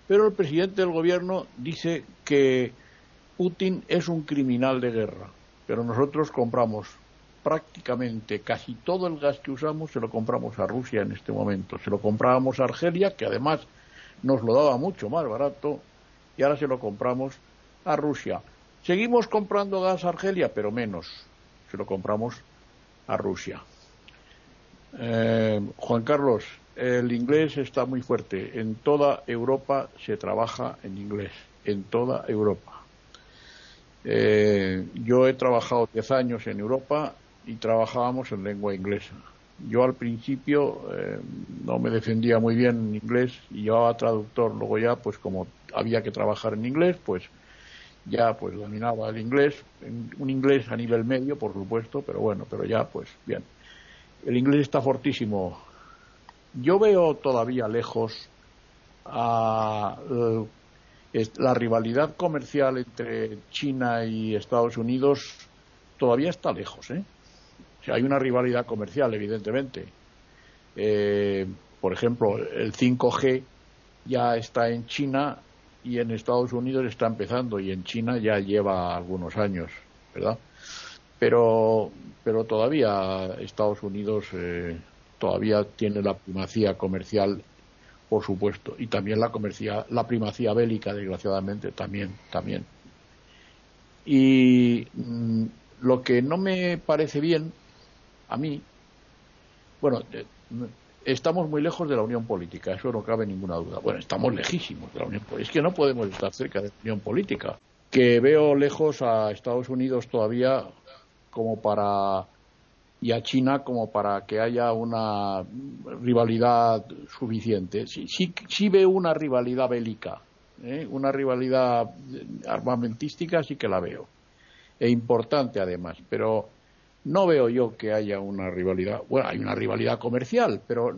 Pero el presidente del gobierno dice que Putin es un criminal de guerra, pero nosotros compramos prácticamente casi todo el gas que usamos se lo compramos a Rusia en este momento. Se lo comprábamos a Argelia, que además nos lo daba mucho más barato, y ahora se lo compramos a Rusia. Seguimos comprando gas a Argelia, pero menos. Se lo compramos a Rusia. Eh, Juan Carlos, el inglés está muy fuerte. En toda Europa se trabaja en inglés. En toda Europa. Eh, yo he trabajado 10 años en Europa y trabajábamos en lengua inglesa. Yo al principio eh, no me defendía muy bien en inglés y llevaba traductor. Luego ya, pues como había que trabajar en inglés, pues ya pues dominaba el inglés, un inglés a nivel medio, por supuesto, pero bueno, pero ya pues bien. El inglés está fortísimo. Yo veo todavía lejos a eh, la rivalidad comercial entre China y Estados Unidos todavía está lejos, ¿eh? Hay una rivalidad comercial, evidentemente. Eh, por ejemplo, el 5G ya está en China y en Estados Unidos está empezando y en China ya lleva algunos años, ¿verdad? Pero, pero todavía Estados Unidos eh, todavía tiene la primacía comercial, por supuesto, y también la comercia, la primacía bélica, desgraciadamente, también, también. Y mm, lo que no me parece bien a mí, bueno, eh, estamos muy lejos de la unión política, eso no cabe ninguna duda. Bueno, estamos lejísimos de la unión política. Es que no podemos estar cerca de la unión política. Que veo lejos a Estados Unidos todavía como para y a China como para que haya una rivalidad suficiente. Sí, sí, sí veo una rivalidad bélica, ¿eh? una rivalidad armamentística sí que la veo. E importante además, pero no veo yo que haya una rivalidad. Bueno, hay una rivalidad comercial, pero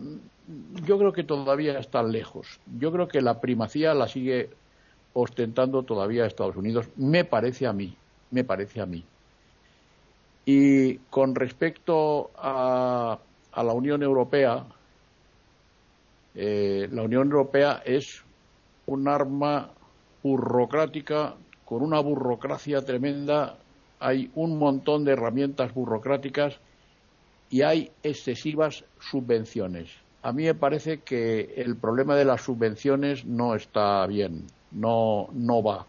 yo creo que todavía están lejos. Yo creo que la primacía la sigue ostentando todavía Estados Unidos, me parece a mí, me parece a mí. Y con respecto a, la Unión Europea, eh, la Unión Europea es un arma burocrática con una burocracia tremenda hay un montón de herramientas burocráticas y hay excesivas subvenciones. A mí me parece que el problema de las subvenciones no está bien, no, no va.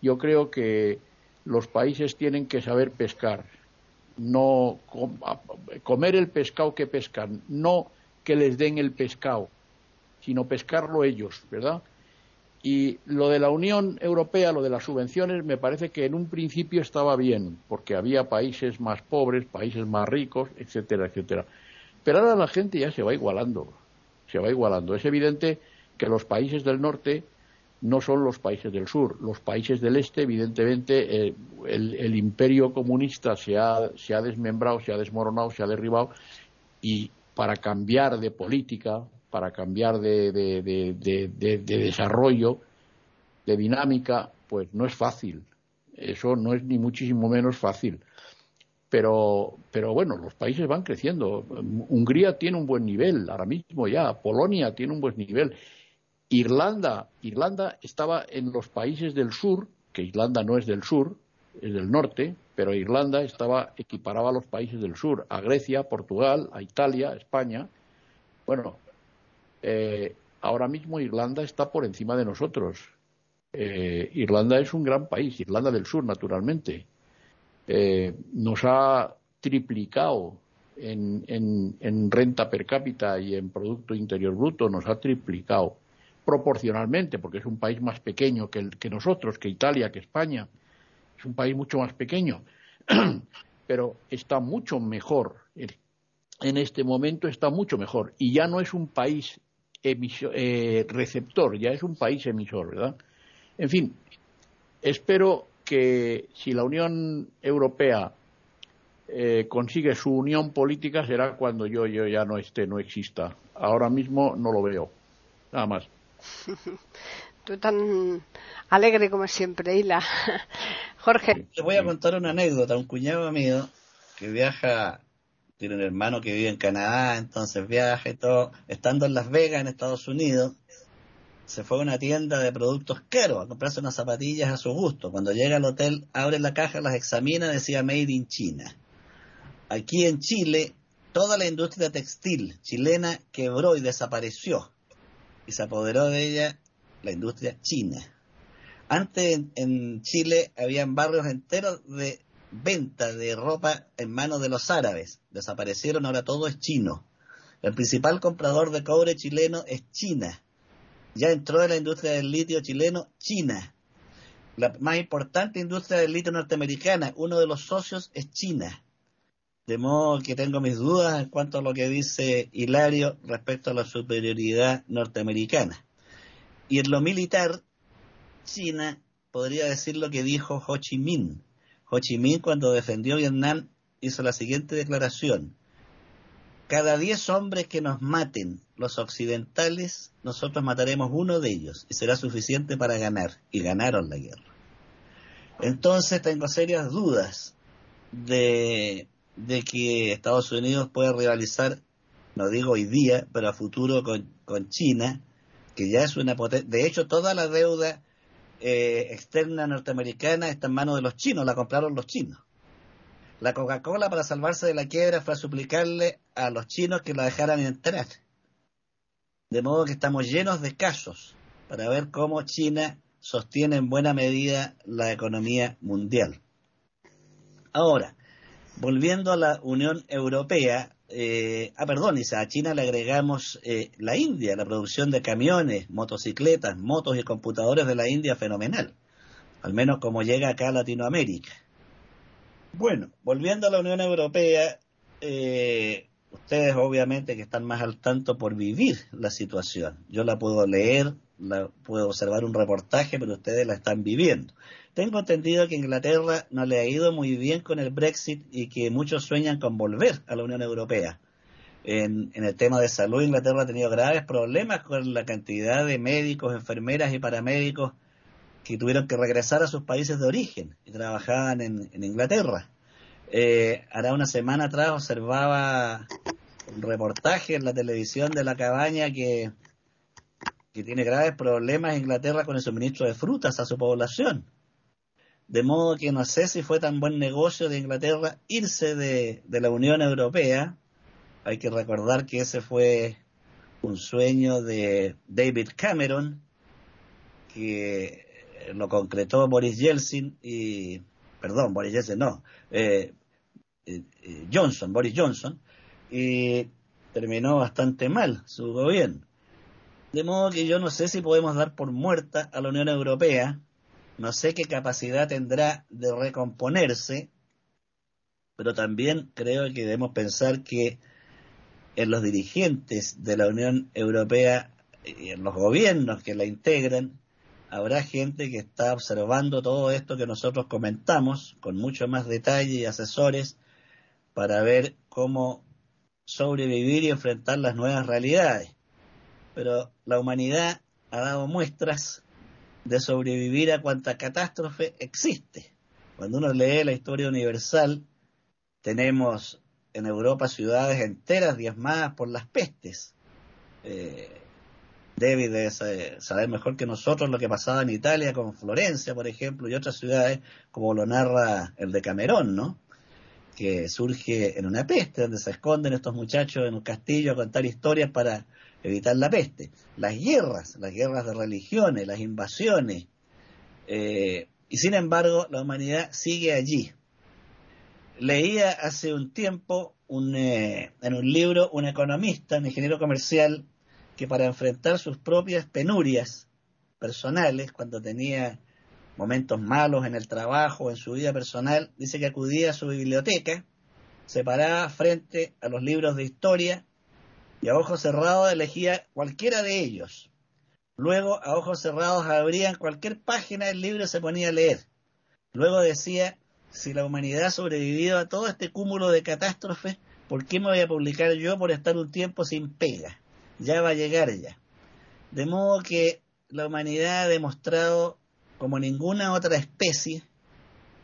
Yo creo que los países tienen que saber pescar, no comer el pescado que pescan, no que les den el pescado, sino pescarlo ellos, ¿verdad? Y lo de la Unión Europea, lo de las subvenciones, me parece que en un principio estaba bien, porque había países más pobres, países más ricos, etcétera, etcétera. Pero ahora la gente ya se va igualando, se va igualando. Es evidente que los países del norte no son los países del sur. Los países del este, evidentemente, eh, el, imperio comunista se ha desmembrado, se ha desmoronado, se ha derribado, y para cambiar de política, para cambiar de, de, desarrollo, de dinámica, pues no es fácil. Eso no es ni muchísimo menos fácil. Pero, pero bueno, los países van creciendo. Hungría tiene un buen nivel ahora mismo ya. Polonia tiene un buen nivel. Irlanda, Irlanda estaba en los países del sur, que Irlanda no es del sur, es del norte, pero Irlanda estaba equiparaba a los países del sur, a Grecia, Portugal, a Italia, España. Bueno, eh, ahora mismo Irlanda está por encima de nosotros. Eh, Irlanda es un gran país, Irlanda del Sur, naturalmente. Eh, nos ha triplicado en, renta per cápita y en Producto Interior Bruto, nos ha triplicado proporcionalmente, porque es un país más pequeño que, que nosotros, que Italia, que España. Es un país mucho más pequeño, pero está mucho mejor. En este momento está mucho mejor. Y ya no es un país eh, receptor, ya es un país emisor, ¿verdad? En fin, espero que si la Unión Europea eh, consigue su unión política será cuando yo, yo ya no esté, no exista. Ahora mismo no lo veo. Nada más. Tú tan alegre como siempre, Hila. Jorge. Te voy a contar una anécdota. Un cuñado mío que viaja tiene un hermano que vive en Canadá, entonces viaja y todo. Estando en Las Vegas, en Estados Unidos, se fue a una tienda de productos caros a comprarse unas zapatillas a su gusto. Cuando llega al hotel, abre la caja, las examina, decía Made in China. Aquí en Chile, toda la industria textil chilena quebró y desapareció. Y se apoderó de ella la industria china. Antes en, Chile habían barrios enteros de venta de ropa en manos de los árabes. Desaparecieron, ahora todo es chino. El principal comprador de cobre chileno es China. Ya entró en la industria del litio chileno China. La más importante industria del litio norteamericana, uno de los socios es China. De modo que tengo mis dudas en cuanto a lo que dice Hilario respecto a la superioridad norteamericana. Y en lo militar, China podría decir lo que dijo Ho Chi Minh. Ho Chi Minh cuando defendió Vietnam hizo la siguiente declaración. Cada diez hombres que nos maten los occidentales, nosotros mataremos uno de ellos y será suficiente para ganar. Y ganaron la guerra. Entonces tengo serias dudas de, de que Estados Unidos pueda rivalizar, no digo hoy día, pero a futuro con, con China, que ya es una potencia. De hecho, toda la deuda eh, externa norteamericana está en manos de los chinos, la compraron los chinos. La Coca-Cola para salvarse de la quiebra fue a suplicarle a los chinos que la dejaran entrar. De modo que estamos llenos de casos para ver cómo China sostiene en buena medida la economía mundial. Ahora, volviendo a la Unión Europea, eh, ah, perdón, a China le agregamos eh, la India, la producción de camiones, motocicletas, motos y computadores de la India fenomenal, al menos como llega acá a Latinoamérica. Bueno, volviendo a la Unión Europea, eh, ustedes obviamente que están más al tanto por vivir la situación. Yo la puedo leer, la puedo observar un reportaje, pero ustedes la están viviendo. Tengo entendido que Inglaterra no le ha ido muy bien con el Brexit y que muchos sueñan con volver a la Unión Europea. En, el tema de salud, Inglaterra ha tenido graves problemas con la cantidad de médicos, enfermeras y paramédicos que tuvieron que regresar a sus países de origen y trabajaban en, Inglaterra. Eh, hará una semana atrás observaba un reportaje en la televisión de la cabaña que, tiene graves problemas en Inglaterra con el suministro de frutas a su población. De modo que no sé si fue tan buen negocio de Inglaterra irse de, la Unión Europea. Hay que recordar que ese fue un sueño de David Cameron, que lo concretó Boris Yeltsin y, perdón, Boris Yeltsin no, eh, eh, eh, Johnson, Boris Johnson, y terminó bastante mal su gobierno. De modo que yo no sé si podemos dar por muerta a la Unión Europea, no sé qué capacidad tendrá de recomponerse, pero también creo que debemos pensar que en los dirigentes de la Unión Europea y en los gobiernos que la integran, habrá gente que está observando todo esto que nosotros comentamos con mucho más detalle y asesores para ver cómo sobrevivir y enfrentar las nuevas realidades. Pero la humanidad ha dado muestras de sobrevivir a cuanta catástrofe existe. Cuando uno lee la historia universal, tenemos en Europa ciudades enteras diezmadas por las pestes. Eh, David debe saber mejor que nosotros lo que pasaba en Italia con Florencia, por ejemplo, y otras ciudades, como lo narra el de Camerón, ¿no? Que surge en una peste, donde se esconden estos muchachos en un castillo a contar historias para evitar la peste. Las guerras, las guerras de religiones, las invasiones. Eh, y sin embargo, la humanidad sigue allí. Leía hace un tiempo eh, en un libro un economista, un ingeniero comercial, que para enfrentar sus propias penurias personales, cuando tenía momentos malos en el trabajo, en su vida personal, dice que acudía a su biblioteca, se paraba frente a los libros de historia y a ojos cerrados elegía cualquiera de ellos. Luego, a ojos cerrados, abrían cualquier página del libro y se ponía a leer. Luego decía, si la humanidad ha sobrevivido a todo este cúmulo de catástrofes, ¿por qué me voy a publicar yo por estar un tiempo sin pega? Ya va a llegar ya. De modo que la humanidad ha demostrado, como ninguna otra especie,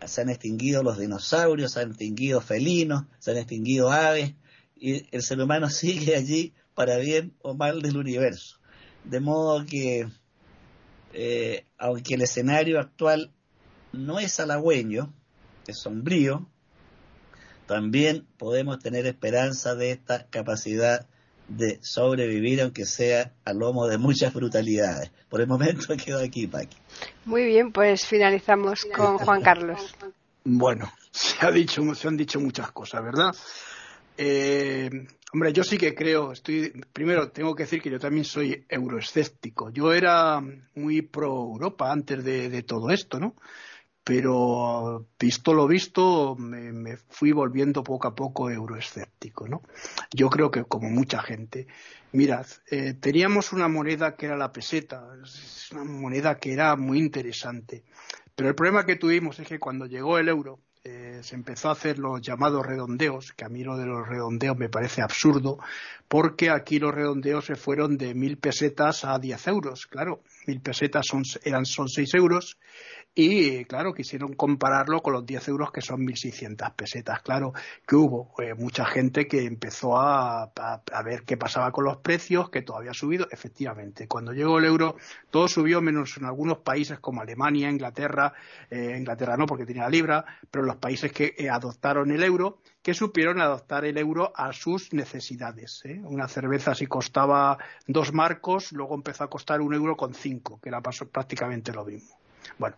se han extinguido los dinosaurios, se han extinguido felinos, se han extinguido aves, y el ser humano sigue allí para bien o mal del universo. De modo que, eh, aunque el escenario actual no es halagüeño, es sombrío, también podemos tener esperanza de esta capacidad de sobrevivir, aunque sea a lomo de muchas brutalidades. Por el momento quedo aquí, Paqui. Muy bien, pues finalizamos con Juan Carlos. Bueno, se, ha dicho, se han dicho muchas cosas, ¿verdad? Eh, hombre, yo sí que creo, estoy, primero tengo que decir que yo también soy euroescéptico. Yo era muy pro Europa antes de todo esto, ¿no? Pero visto lo visto me, fui volviendo poco a poco euroescéptico, ¿no? Yo creo que como mucha gente. Mirad, eh, teníamos una moneda que era la peseta, es una moneda que era muy interesante, pero el problema que tuvimos es que cuando llegó el euro eh, se empezó a hacer los llamados redondeos, que a mí lo de los redondeos me parece absurdo, porque aquí los redondeos se fueron de mil pesetas a diez euros. Claro, mil pesetas son, eran, son seis euros y claro, quisieron compararlo con los 10 euros que son 1.600 pesetas. Claro que hubo eh, mucha gente que empezó a, ver qué pasaba con los precios, que todavía ha subido. Efectivamente, cuando llegó el euro, todo subió, menos en algunos países como Alemania, Inglaterra, eh, Inglaterra no porque tenía la libra, pero los países que eh, adoptaron el euro, que supieron adoptar el euro a sus necesidades. Una cerveza si costaba dos marcos, luego empezó a costar un euro con cinco, que era prácticamente lo mismo. Bueno,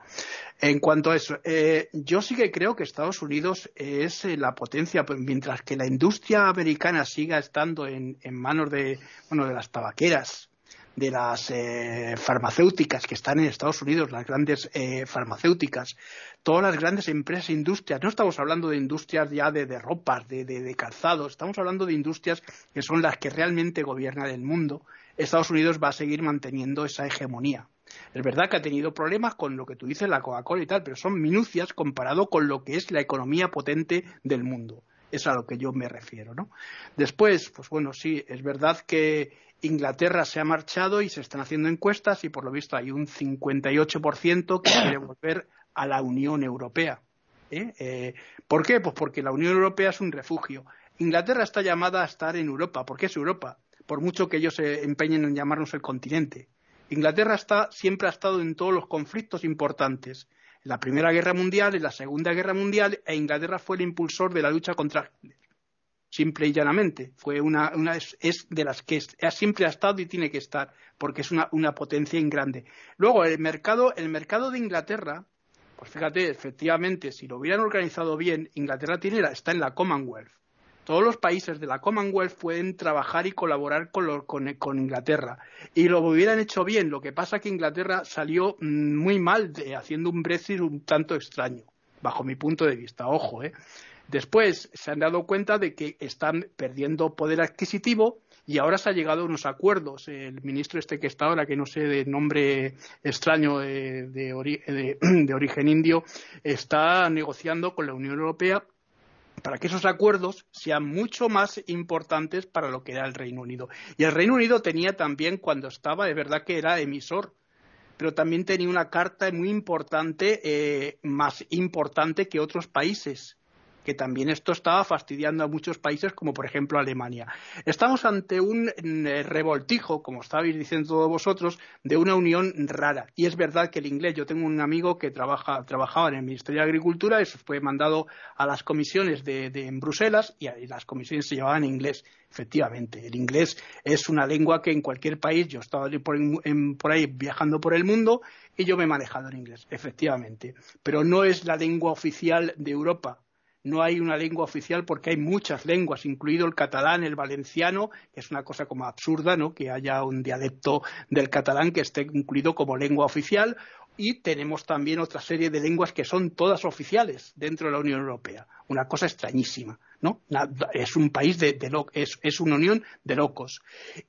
en cuanto a eso, eh, yo sí que creo que Estados Unidos es eh, la potencia, pues, mientras que la industria americana siga estando en, manos de, bueno, de las tabaqueras, de las eh, farmacéuticas que están en Estados Unidos, las grandes farmacéuticas, todas las grandes empresas e industrias, no estamos hablando de industrias ya de, de de, de, de calzado, estamos hablando de industrias que son las que realmente gobiernan el mundo, Estados Unidos va a seguir manteniendo esa hegemonía. Es verdad que ha tenido problemas con lo que tú dices, la Coca-Cola y tal, pero son minucias comparado con lo que es la economía potente del mundo. Es a lo que yo me refiero, ¿no? Después, pues bueno, sí, es verdad que Inglaterra se ha marchado y se están haciendo encuestas y por lo visto hay un 58% que quiere volver a la Unión Europea. ¿eh? Eh, ¿Por qué? Pues porque la Unión Europea es un refugio. Inglaterra está llamada a estar en Europa. ¿Por qué es Europa? Por mucho que ellos se empeñen en llamarnos el continente. Inglaterra siempre ha estado en todos los conflictos importantes. En la Primera Guerra Mundial, en la Segunda Guerra Mundial, e Inglaterra fue el impulsor de la lucha contra Hitler. Simple y llanamente. Fue una, es, de las que siempre ha estado y tiene que estar, porque es una, una potencia en grande. Luego, el mercado, el mercado de Inglaterra, pues fíjate, efectivamente, si lo hubieran organizado bien, Inglaterra tiene, está en la Commonwealth todos los países de la Commonwealth pueden trabajar y colaborar con, Inglaterra. Y lo hubieran hecho bien. Lo que pasa es que Inglaterra salió mm, muy mal haciendo un Brexit un tanto extraño, bajo mi punto de vista. Ojo, ¿eh? Después se han dado cuenta de que están perdiendo poder adquisitivo y ahora se ha llegado a unos acuerdos. El ministro este que está ahora, que no sé de nombre extraño de, de origen indio, está negociando con la Unión Europea para que esos acuerdos sean mucho más importantes para lo que era el Reino Unido. Y el Reino Unido tenía también, cuando estaba, de verdad que era emisor, pero también tenía una carta muy importante, eh, más importante que otros países que también esto estaba fastidiando a muchos países, como por ejemplo Alemania. Estamos ante un eh, revoltijo, como estabais diciendo todos vosotros, de una unión rara. Y es verdad que el inglés, yo tengo un amigo que trabaja, trabajaba en el Ministerio de Agricultura, eso fue mandado a las comisiones de, en Bruselas y, las comisiones se llevaban en inglés. Efectivamente, el inglés es una lengua que en cualquier país, yo estaba por, por ahí viajando por el mundo y yo me he manejado en inglés, efectivamente. Pero no es la lengua oficial de Europa no hay una lengua oficial porque hay muchas lenguas, incluido el catalán, el valenciano, que es una cosa como absurda, ¿no? Que haya un dialecto del catalán que esté incluido como lengua oficial. Y tenemos también otra serie de lenguas que son todas oficiales dentro de la Unión Europea. Una cosa extrañísima, ¿no? Es un país de, es, es una unión de locos.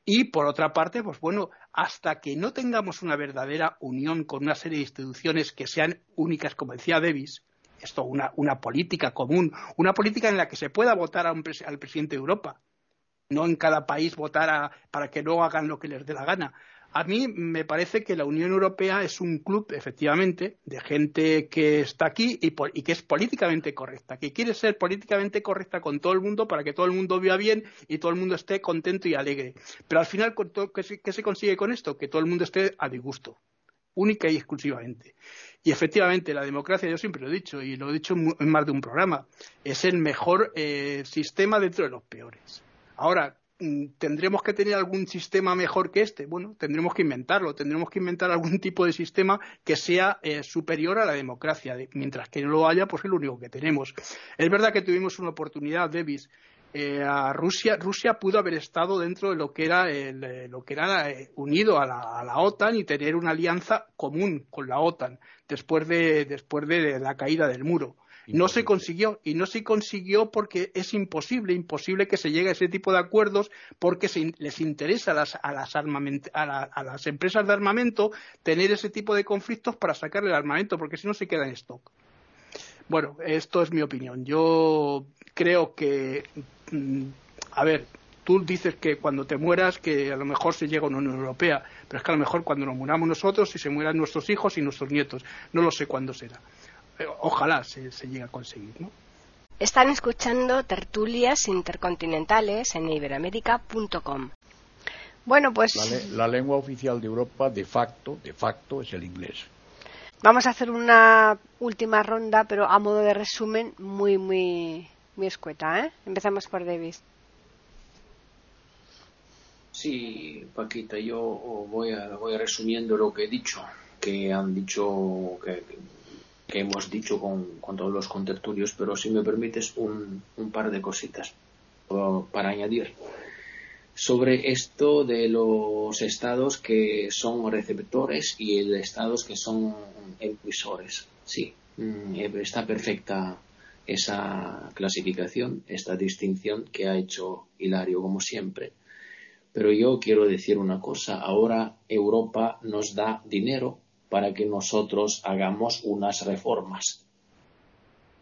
Y por otra parte, pues bueno, hasta que no tengamos una verdadera unión con una serie de instituciones que sean únicas, como decía Davis, esto, una, una política común, una política en la que se pueda votar al presidente de Europa, no en cada país votar para que luego hagan lo que les dé la gana. a mí me parece que la Unión Europea es un club, efectivamente, de gente que está aquí y, que es políticamente correcta, que quiere ser políticamente correcta con todo el mundo para que todo el mundo viva bien y todo el mundo esté contento y alegre. Pero al final, ¿qué se consigue con esto? Que todo el mundo esté a disgusto única y exclusivamente. Y efectivamente, la democracia, yo siempre lo he dicho, y lo he dicho en más de un programa, es el mejor eh, sistema dentro de los peores. Ahora, Mm, ¿Tendremos que tener algún sistema mejor que este? Bueno, tendremos que inventarlo, tendremos que inventar algún tipo de sistema que sea eh, superior a la democracia. Mientras que no lo haya, pues es lo único que tenemos. Es verdad que tuvimos una oportunidad, Davis. Eh, a Rusia, Rusia pudo haber estado dentro de lo que era, eh, lo que era unido a la, a la, OTAN y tener una alianza común con la OTAN después de, después de la caída del muro no se consiguió y no se consiguió porque es imposible, imposible que se llegue a ese tipo de acuerdos porque les interesa a las, a, las a, las empresas de armamento tener ese tipo de conflictos para sacarle el armamento porque si no se queda en stock. Bueno, esto es mi opinión. Yo creo que, a ver, tú dices que cuando te mueras que a lo mejor se llega a una Unión Europea, pero es que a lo mejor cuando nos muramos nosotros y se mueran nuestros hijos y nuestros nietos, no lo sé cuándo será ojalá se, llegue a conseguir, ¿no? Están escuchando tertulias intercontinentales en iberoamérica.com. Bueno, pues la, lengua oficial de Europa de facto, de facto es el inglés. Vamos a hacer una última ronda, pero a modo de resumen muy muy muy escueta, ¿eh? Empezamos por Davis. Sí, Paquita, yo voy resumiendo lo que he dicho, que han dicho que hemos dicho con, todos los contertulios, pero si me permites un, par de cositas para añadir. Sobre esto de los estados que son receptores y de estados que son emisores. Sí, mm, está perfecta esa clasificación, esta distinción que ha hecho Hilario, como siempre. Pero yo quiero decir una cosa. Ahora Europa nos da dinero para que nosotros hagamos unas reformas.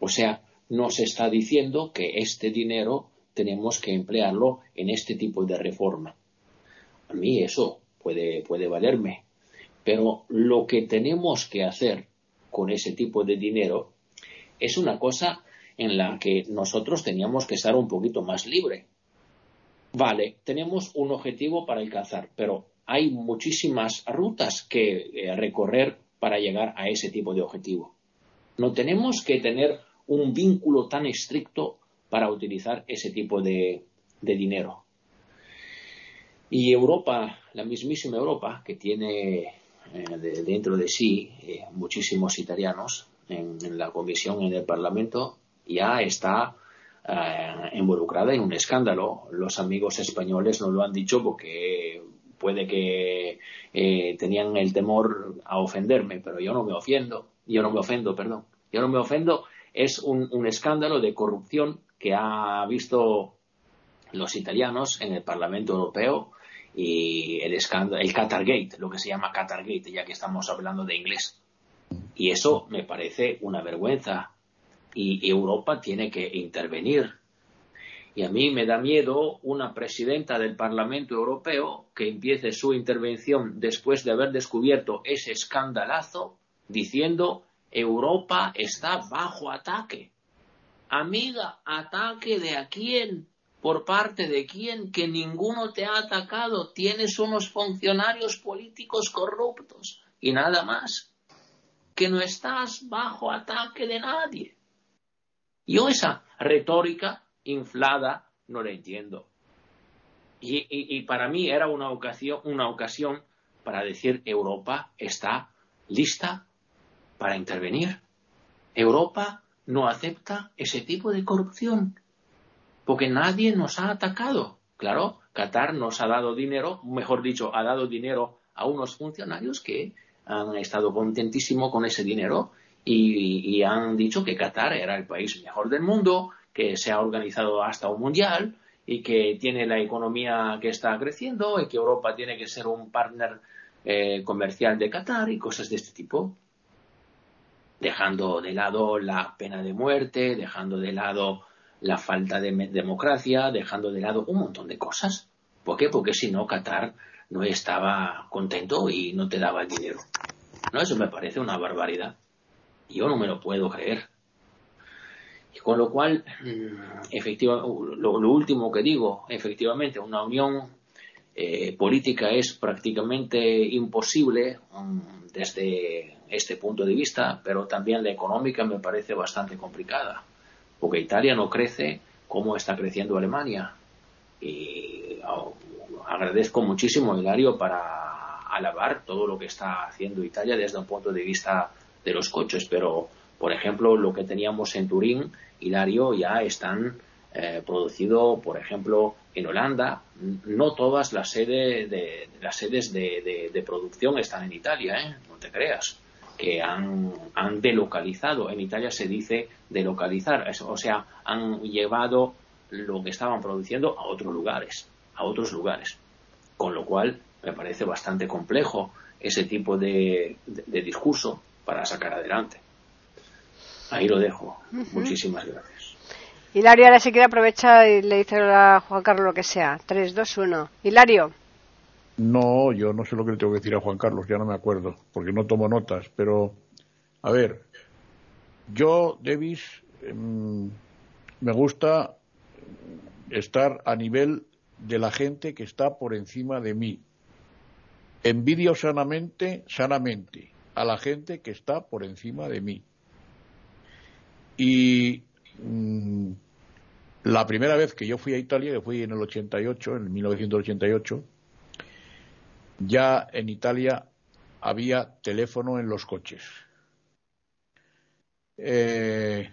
O sea, nos está diciendo que este dinero tenemos que emplearlo en este tipo de reforma. A mí eso puede, puede valerme. Pero lo que tenemos que hacer con ese tipo de dinero es una cosa en la que nosotros teníamos que estar un poquito más libre. Vale, tenemos un objetivo para alcanzar, pero hay muchísimas rutas que eh, recorrer para llegar a ese tipo de objetivo. No tenemos que tener un vínculo tan estricto para utilizar ese tipo de, dinero. Y Europa, la mismísima Europa, que tiene eh, dentro de sí eh, muchísimos italianos en, la comisión, en el Parlamento, ya está involucrada en un escándalo. Los amigos españoles no lo han dicho porque puede que eh, tenían el temor a ofenderme, pero yo no me ofendo, yo no me ofendo, perdón, yo no me ofendo, es un, escándalo de corrupción que ha visto los italianos en el Parlamento Europeo y el escándalo, el Qatargate, lo que se llama Qatargate, ya que estamos hablando de inglés. Y eso me parece una vergüenza. Y Europa tiene que intervenir y a mí me da miedo una presidenta del Parlamento Europeo que empiece su intervención después de haber descubierto ese escandalazo diciendo Europa está bajo ataque. Amiga, ataque de a quién? ¿Por parte de quién? Que ninguno te ha atacado. Tienes unos funcionarios políticos corruptos y nada más. Que no estás bajo ataque de nadie. Yo esa retórica inflada, no la entiendo. Y, para mí era una ocasión, una ocasión para decir Europa está lista para intervenir. Europa no acepta ese tipo de corrupción porque nadie nos ha atacado. Claro, Qatar nos ha dado dinero, mejor dicho, ha dado dinero a unos funcionarios que han estado contentísimos con ese dinero y, y han dicho que Qatar era el país mejor del mundo, que se ha organizado hasta un mundial y que tiene la economía que está creciendo y que Europa tiene que ser un partner eh, comercial de Qatar y cosas de este tipo. Dejando de lado la pena de muerte, dejando de lado la falta de democracia, dejando de lado un montón de cosas. ¿Por qué? Porque si no, Qatar no estaba contento y no te daba el dinero. No, eso me parece una barbaridad. Yo no me lo puedo creer. Y con lo cual, mm, efectivamente, lo, último que digo, efectivamente, una unión eh, política es prácticamente imposible mm, desde este punto de vista, pero también la económica me parece bastante complicada, porque Italia no crece como está creciendo Alemania. Y oh, agradezco muchísimo, Hilario, para alabar todo lo que está haciendo Italia desde un punto de vista de los coches, pero, por ejemplo, lo que teníamos en Turín, Hilario, ya están eh, producido, por ejemplo, en Holanda. No todas las, sedes de, las sedes de, producción están en Italia, ¿eh? no te creas, que han, han delocalizado. En Italia se dice delocalizar, o sea, han llevado lo que estaban produciendo a otros lugares, a otros lugares. Con lo cual, me parece bastante complejo ese tipo de, discurso para sacar adelante. Ahí lo dejo. Muchísimas gracias. Hilario ahora si quiere aprovecha y le dice a Juan Carlos lo que sea. 3, 2, 1. Hilario. No, yo no sé lo que le tengo que decir a Juan Carlos, ya no me acuerdo, porque no tomo notas, pero a ver, yo, Davis, em, me gusta estar a nivel de la gente que está por encima de mí. Envidio sanamente, sanamente, a la gente que está por encima de mí. Y mm, la primera vez que yo fui a Italia, que fui en el 88, en 1988, ya en Italia había teléfono en los coches. Eh,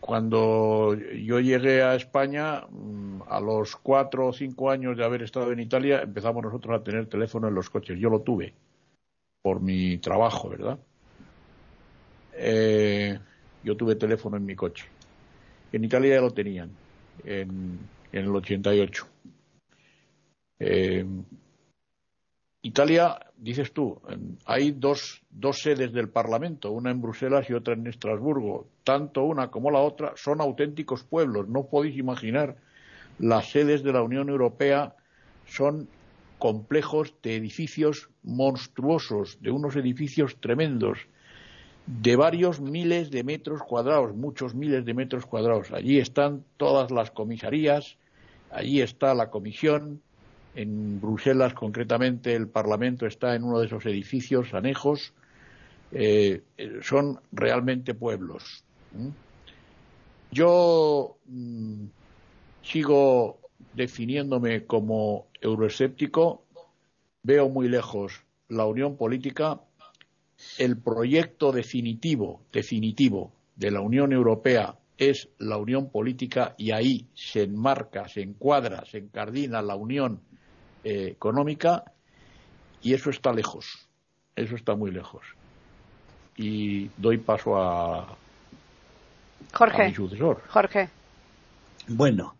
cuando yo llegué a España, mm, a los cuatro o cinco años de haber estado en Italia, empezamos nosotros a tener teléfono en los coches. Yo lo tuve por mi trabajo, ¿verdad? Eh, yo tuve teléfono en mi coche. En Italia ya lo tenían, en, el 88. Eh, Italia, dices tú, hay dos, dos sedes del Parlamento, una en Bruselas y otra en Estrasburgo. Tanto una como la otra son auténticos pueblos. No podéis imaginar las sedes de la Unión Europea son complejos de edificios monstruosos, de unos edificios tremendos de varios miles de metros cuadrados, muchos miles de metros cuadrados. Allí están todas las comisarías, allí está la comisión, en Bruselas concretamente el Parlamento está en uno de esos edificios anejos, eh, son realmente pueblos. Yo mm, sigo definiéndome como euroescéptico, veo muy lejos la unión política el proyecto definitivo, definitivo de la Unión Europea es la unión política y ahí se enmarca, se encuadra, se encardina la unión eh, económica y eso está lejos, eso está muy lejos. Y doy paso a, Jorge. mi sucesor. Jorge. Bueno,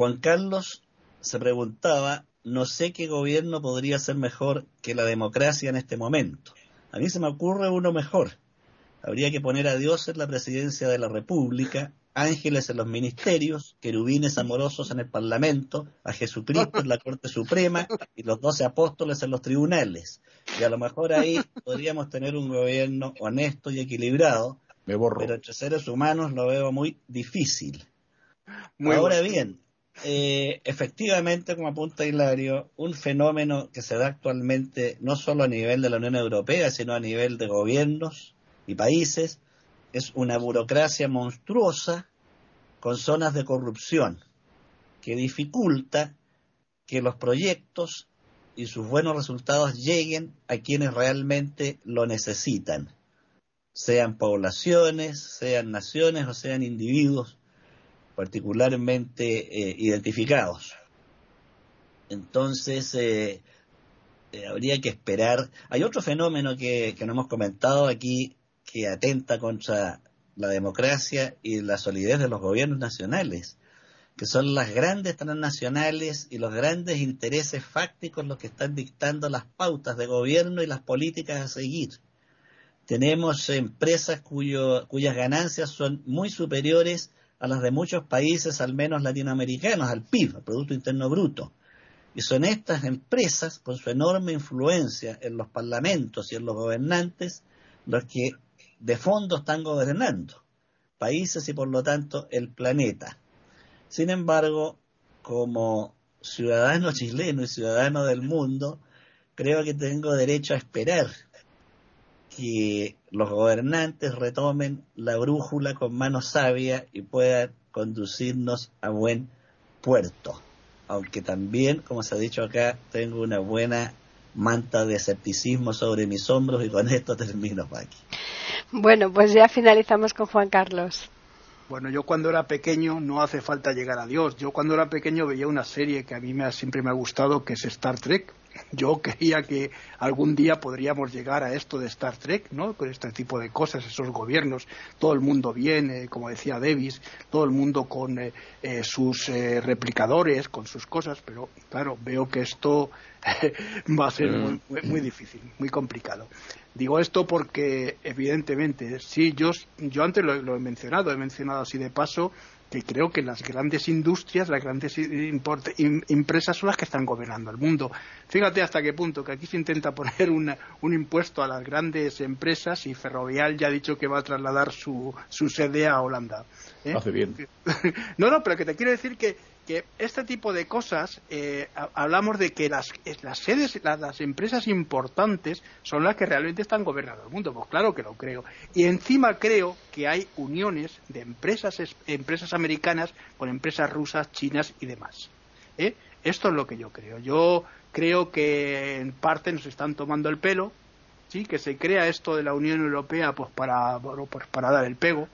Juan Carlos se preguntaba, no sé qué gobierno podría ser mejor que la democracia en este momento. A mí se me ocurre uno mejor. Habría que poner a Dios en la presidencia de la República, ángeles en los ministerios, querubines amorosos en el Parlamento, a Jesucristo en la Corte Suprema y los doce apóstoles en los tribunales. Y a lo mejor ahí podríamos tener un gobierno honesto y equilibrado, Me borro. pero entre seres humanos lo veo muy difícil. Ahora bien, eh, efectivamente, como apunta Hilario, un fenómeno que se da actualmente no solo a nivel de la Unión Europea, sino a nivel de gobiernos y países, es una burocracia monstruosa con zonas de corrupción que dificulta que los proyectos y sus buenos resultados lleguen a quienes realmente lo necesitan, sean poblaciones, sean naciones o sean individuos particularmente eh, identificados. Entonces, eh, eh, habría que esperar. Hay otro fenómeno que, que no hemos comentado aquí que atenta contra la democracia y la solidez de los gobiernos nacionales, que son las grandes transnacionales y los grandes intereses fácticos los que están dictando las pautas de gobierno y las políticas a seguir. Tenemos empresas cuyo, cuyas ganancias son muy superiores a las de muchos países, al menos latinoamericanos, al PIB, al Producto Interno Bruto. Y son estas empresas, con su enorme influencia en los parlamentos y en los gobernantes, los que de fondo están gobernando países y por lo tanto el planeta. Sin embargo, como ciudadano chileno y ciudadano del mundo, creo que tengo derecho a esperar que los gobernantes retomen la brújula con mano sabia y puedan conducirnos a buen puerto. Aunque también, como se ha dicho acá, tengo una buena manta de escepticismo sobre mis hombros y con esto termino, Paqui. Bueno, pues ya finalizamos con Juan Carlos. Bueno, yo cuando era pequeño no hace falta llegar a Dios. Yo cuando era pequeño veía una serie que a mí me, siempre me ha gustado, que es Star Trek. Yo creía que algún día podríamos llegar a esto de Star Trek, ¿no? Con este tipo de cosas, esos gobiernos, todo el mundo bien, como decía Davis, todo el mundo con eh, eh, sus eh, replicadores, con sus cosas, pero claro, veo que esto va a ser muy, muy difícil, muy complicado. Digo esto porque, evidentemente, sí, yo, yo antes lo, he mencionado, he mencionado así de paso que creo que las grandes industrias, las grandes empresas son las que están gobernando el mundo. Fíjate hasta qué punto que aquí se intenta poner un impuesto a las grandes empresas y Ferrovial ya ha dicho que va a trasladar su, su sede a Holanda. ¿eh? Hace bien. no, no, pero que te quiero decir que que este tipo de cosas, eh, hablamos de que las, las sedes, las, empresas importantes son las que realmente están gobernando el mundo. Pues claro que lo creo. Y encima creo que hay uniones de empresas, empresas americanas con empresas rusas, chinas y demás. ¿eh? Esto es lo que yo creo. Yo creo que en parte nos están tomando el pelo, sí, que se crea esto de la Unión Europea pues para, pues para dar el pego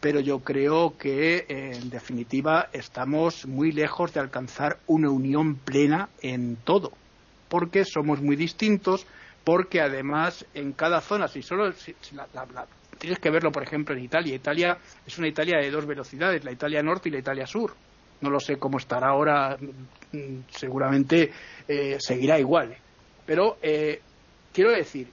pero yo creo que en definitiva estamos muy lejos de alcanzar una unión plena en todo, porque somos muy distintos, porque además en cada zona, si solo tienes que verlo por ejemplo en Italia, Italia es una Italia de dos velocidades, la Italia norte y la Italia sur. No lo sé cómo estará ahora, mm, seguramente eh, seguirá igual. Pero eh, quiero decir,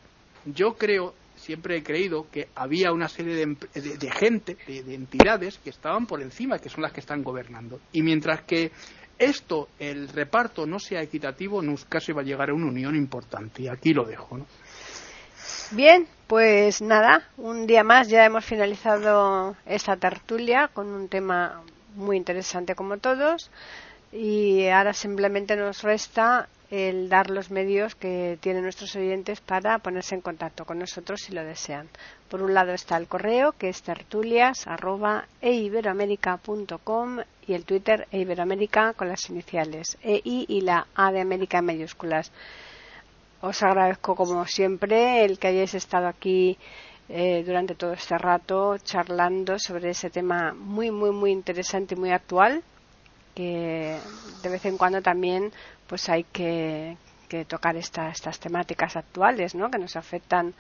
yo creo siempre he creído que había una serie de, gente, de, entidades que estaban por encima, que son las que están gobernando. Y mientras que esto, el reparto, no sea equitativo, nunca se va a llegar a una unión importante. Y aquí lo dejo. ¿no? Bien, pues nada, un día más ya hemos finalizado esta tertulia con un tema muy interesante como todos. Y ahora simplemente nos resta el dar los medios que tienen nuestros oyentes para ponerse en contacto con nosotros si lo desean. Por un lado está el correo que es tertulias@eiberoamerica.com y el Twitter eiberoamerica con las iniciales EI y la A de América en mayúsculas. Os agradezco como siempre el que hayáis estado aquí eh, durante todo este rato charlando sobre ese tema muy muy muy interesante y muy actual que de vez en cuando también pues hay que, tocar estas temáticas actuales, ¿no? Que nos afectan,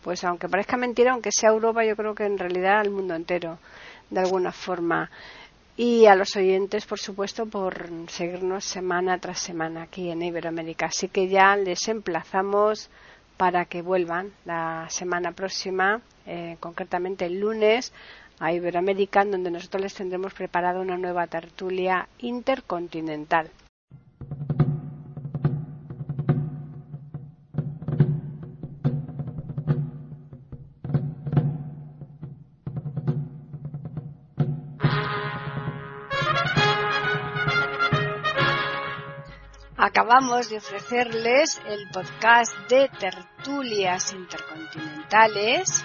pues aunque parezca mentira, aunque sea Europa, yo creo que en realidad al mundo entero, de alguna forma. Y a los oyentes, por supuesto, por seguirnos semana tras semana aquí en Iberoamérica. Así que ya les emplazamos para que vuelvan la semana próxima, eh, concretamente el lunes, a Iberoamérica, donde nosotros les tendremos preparada una nueva tertulia intercontinental. Acabamos de ofrecerles el podcast de tertulias intercontinentales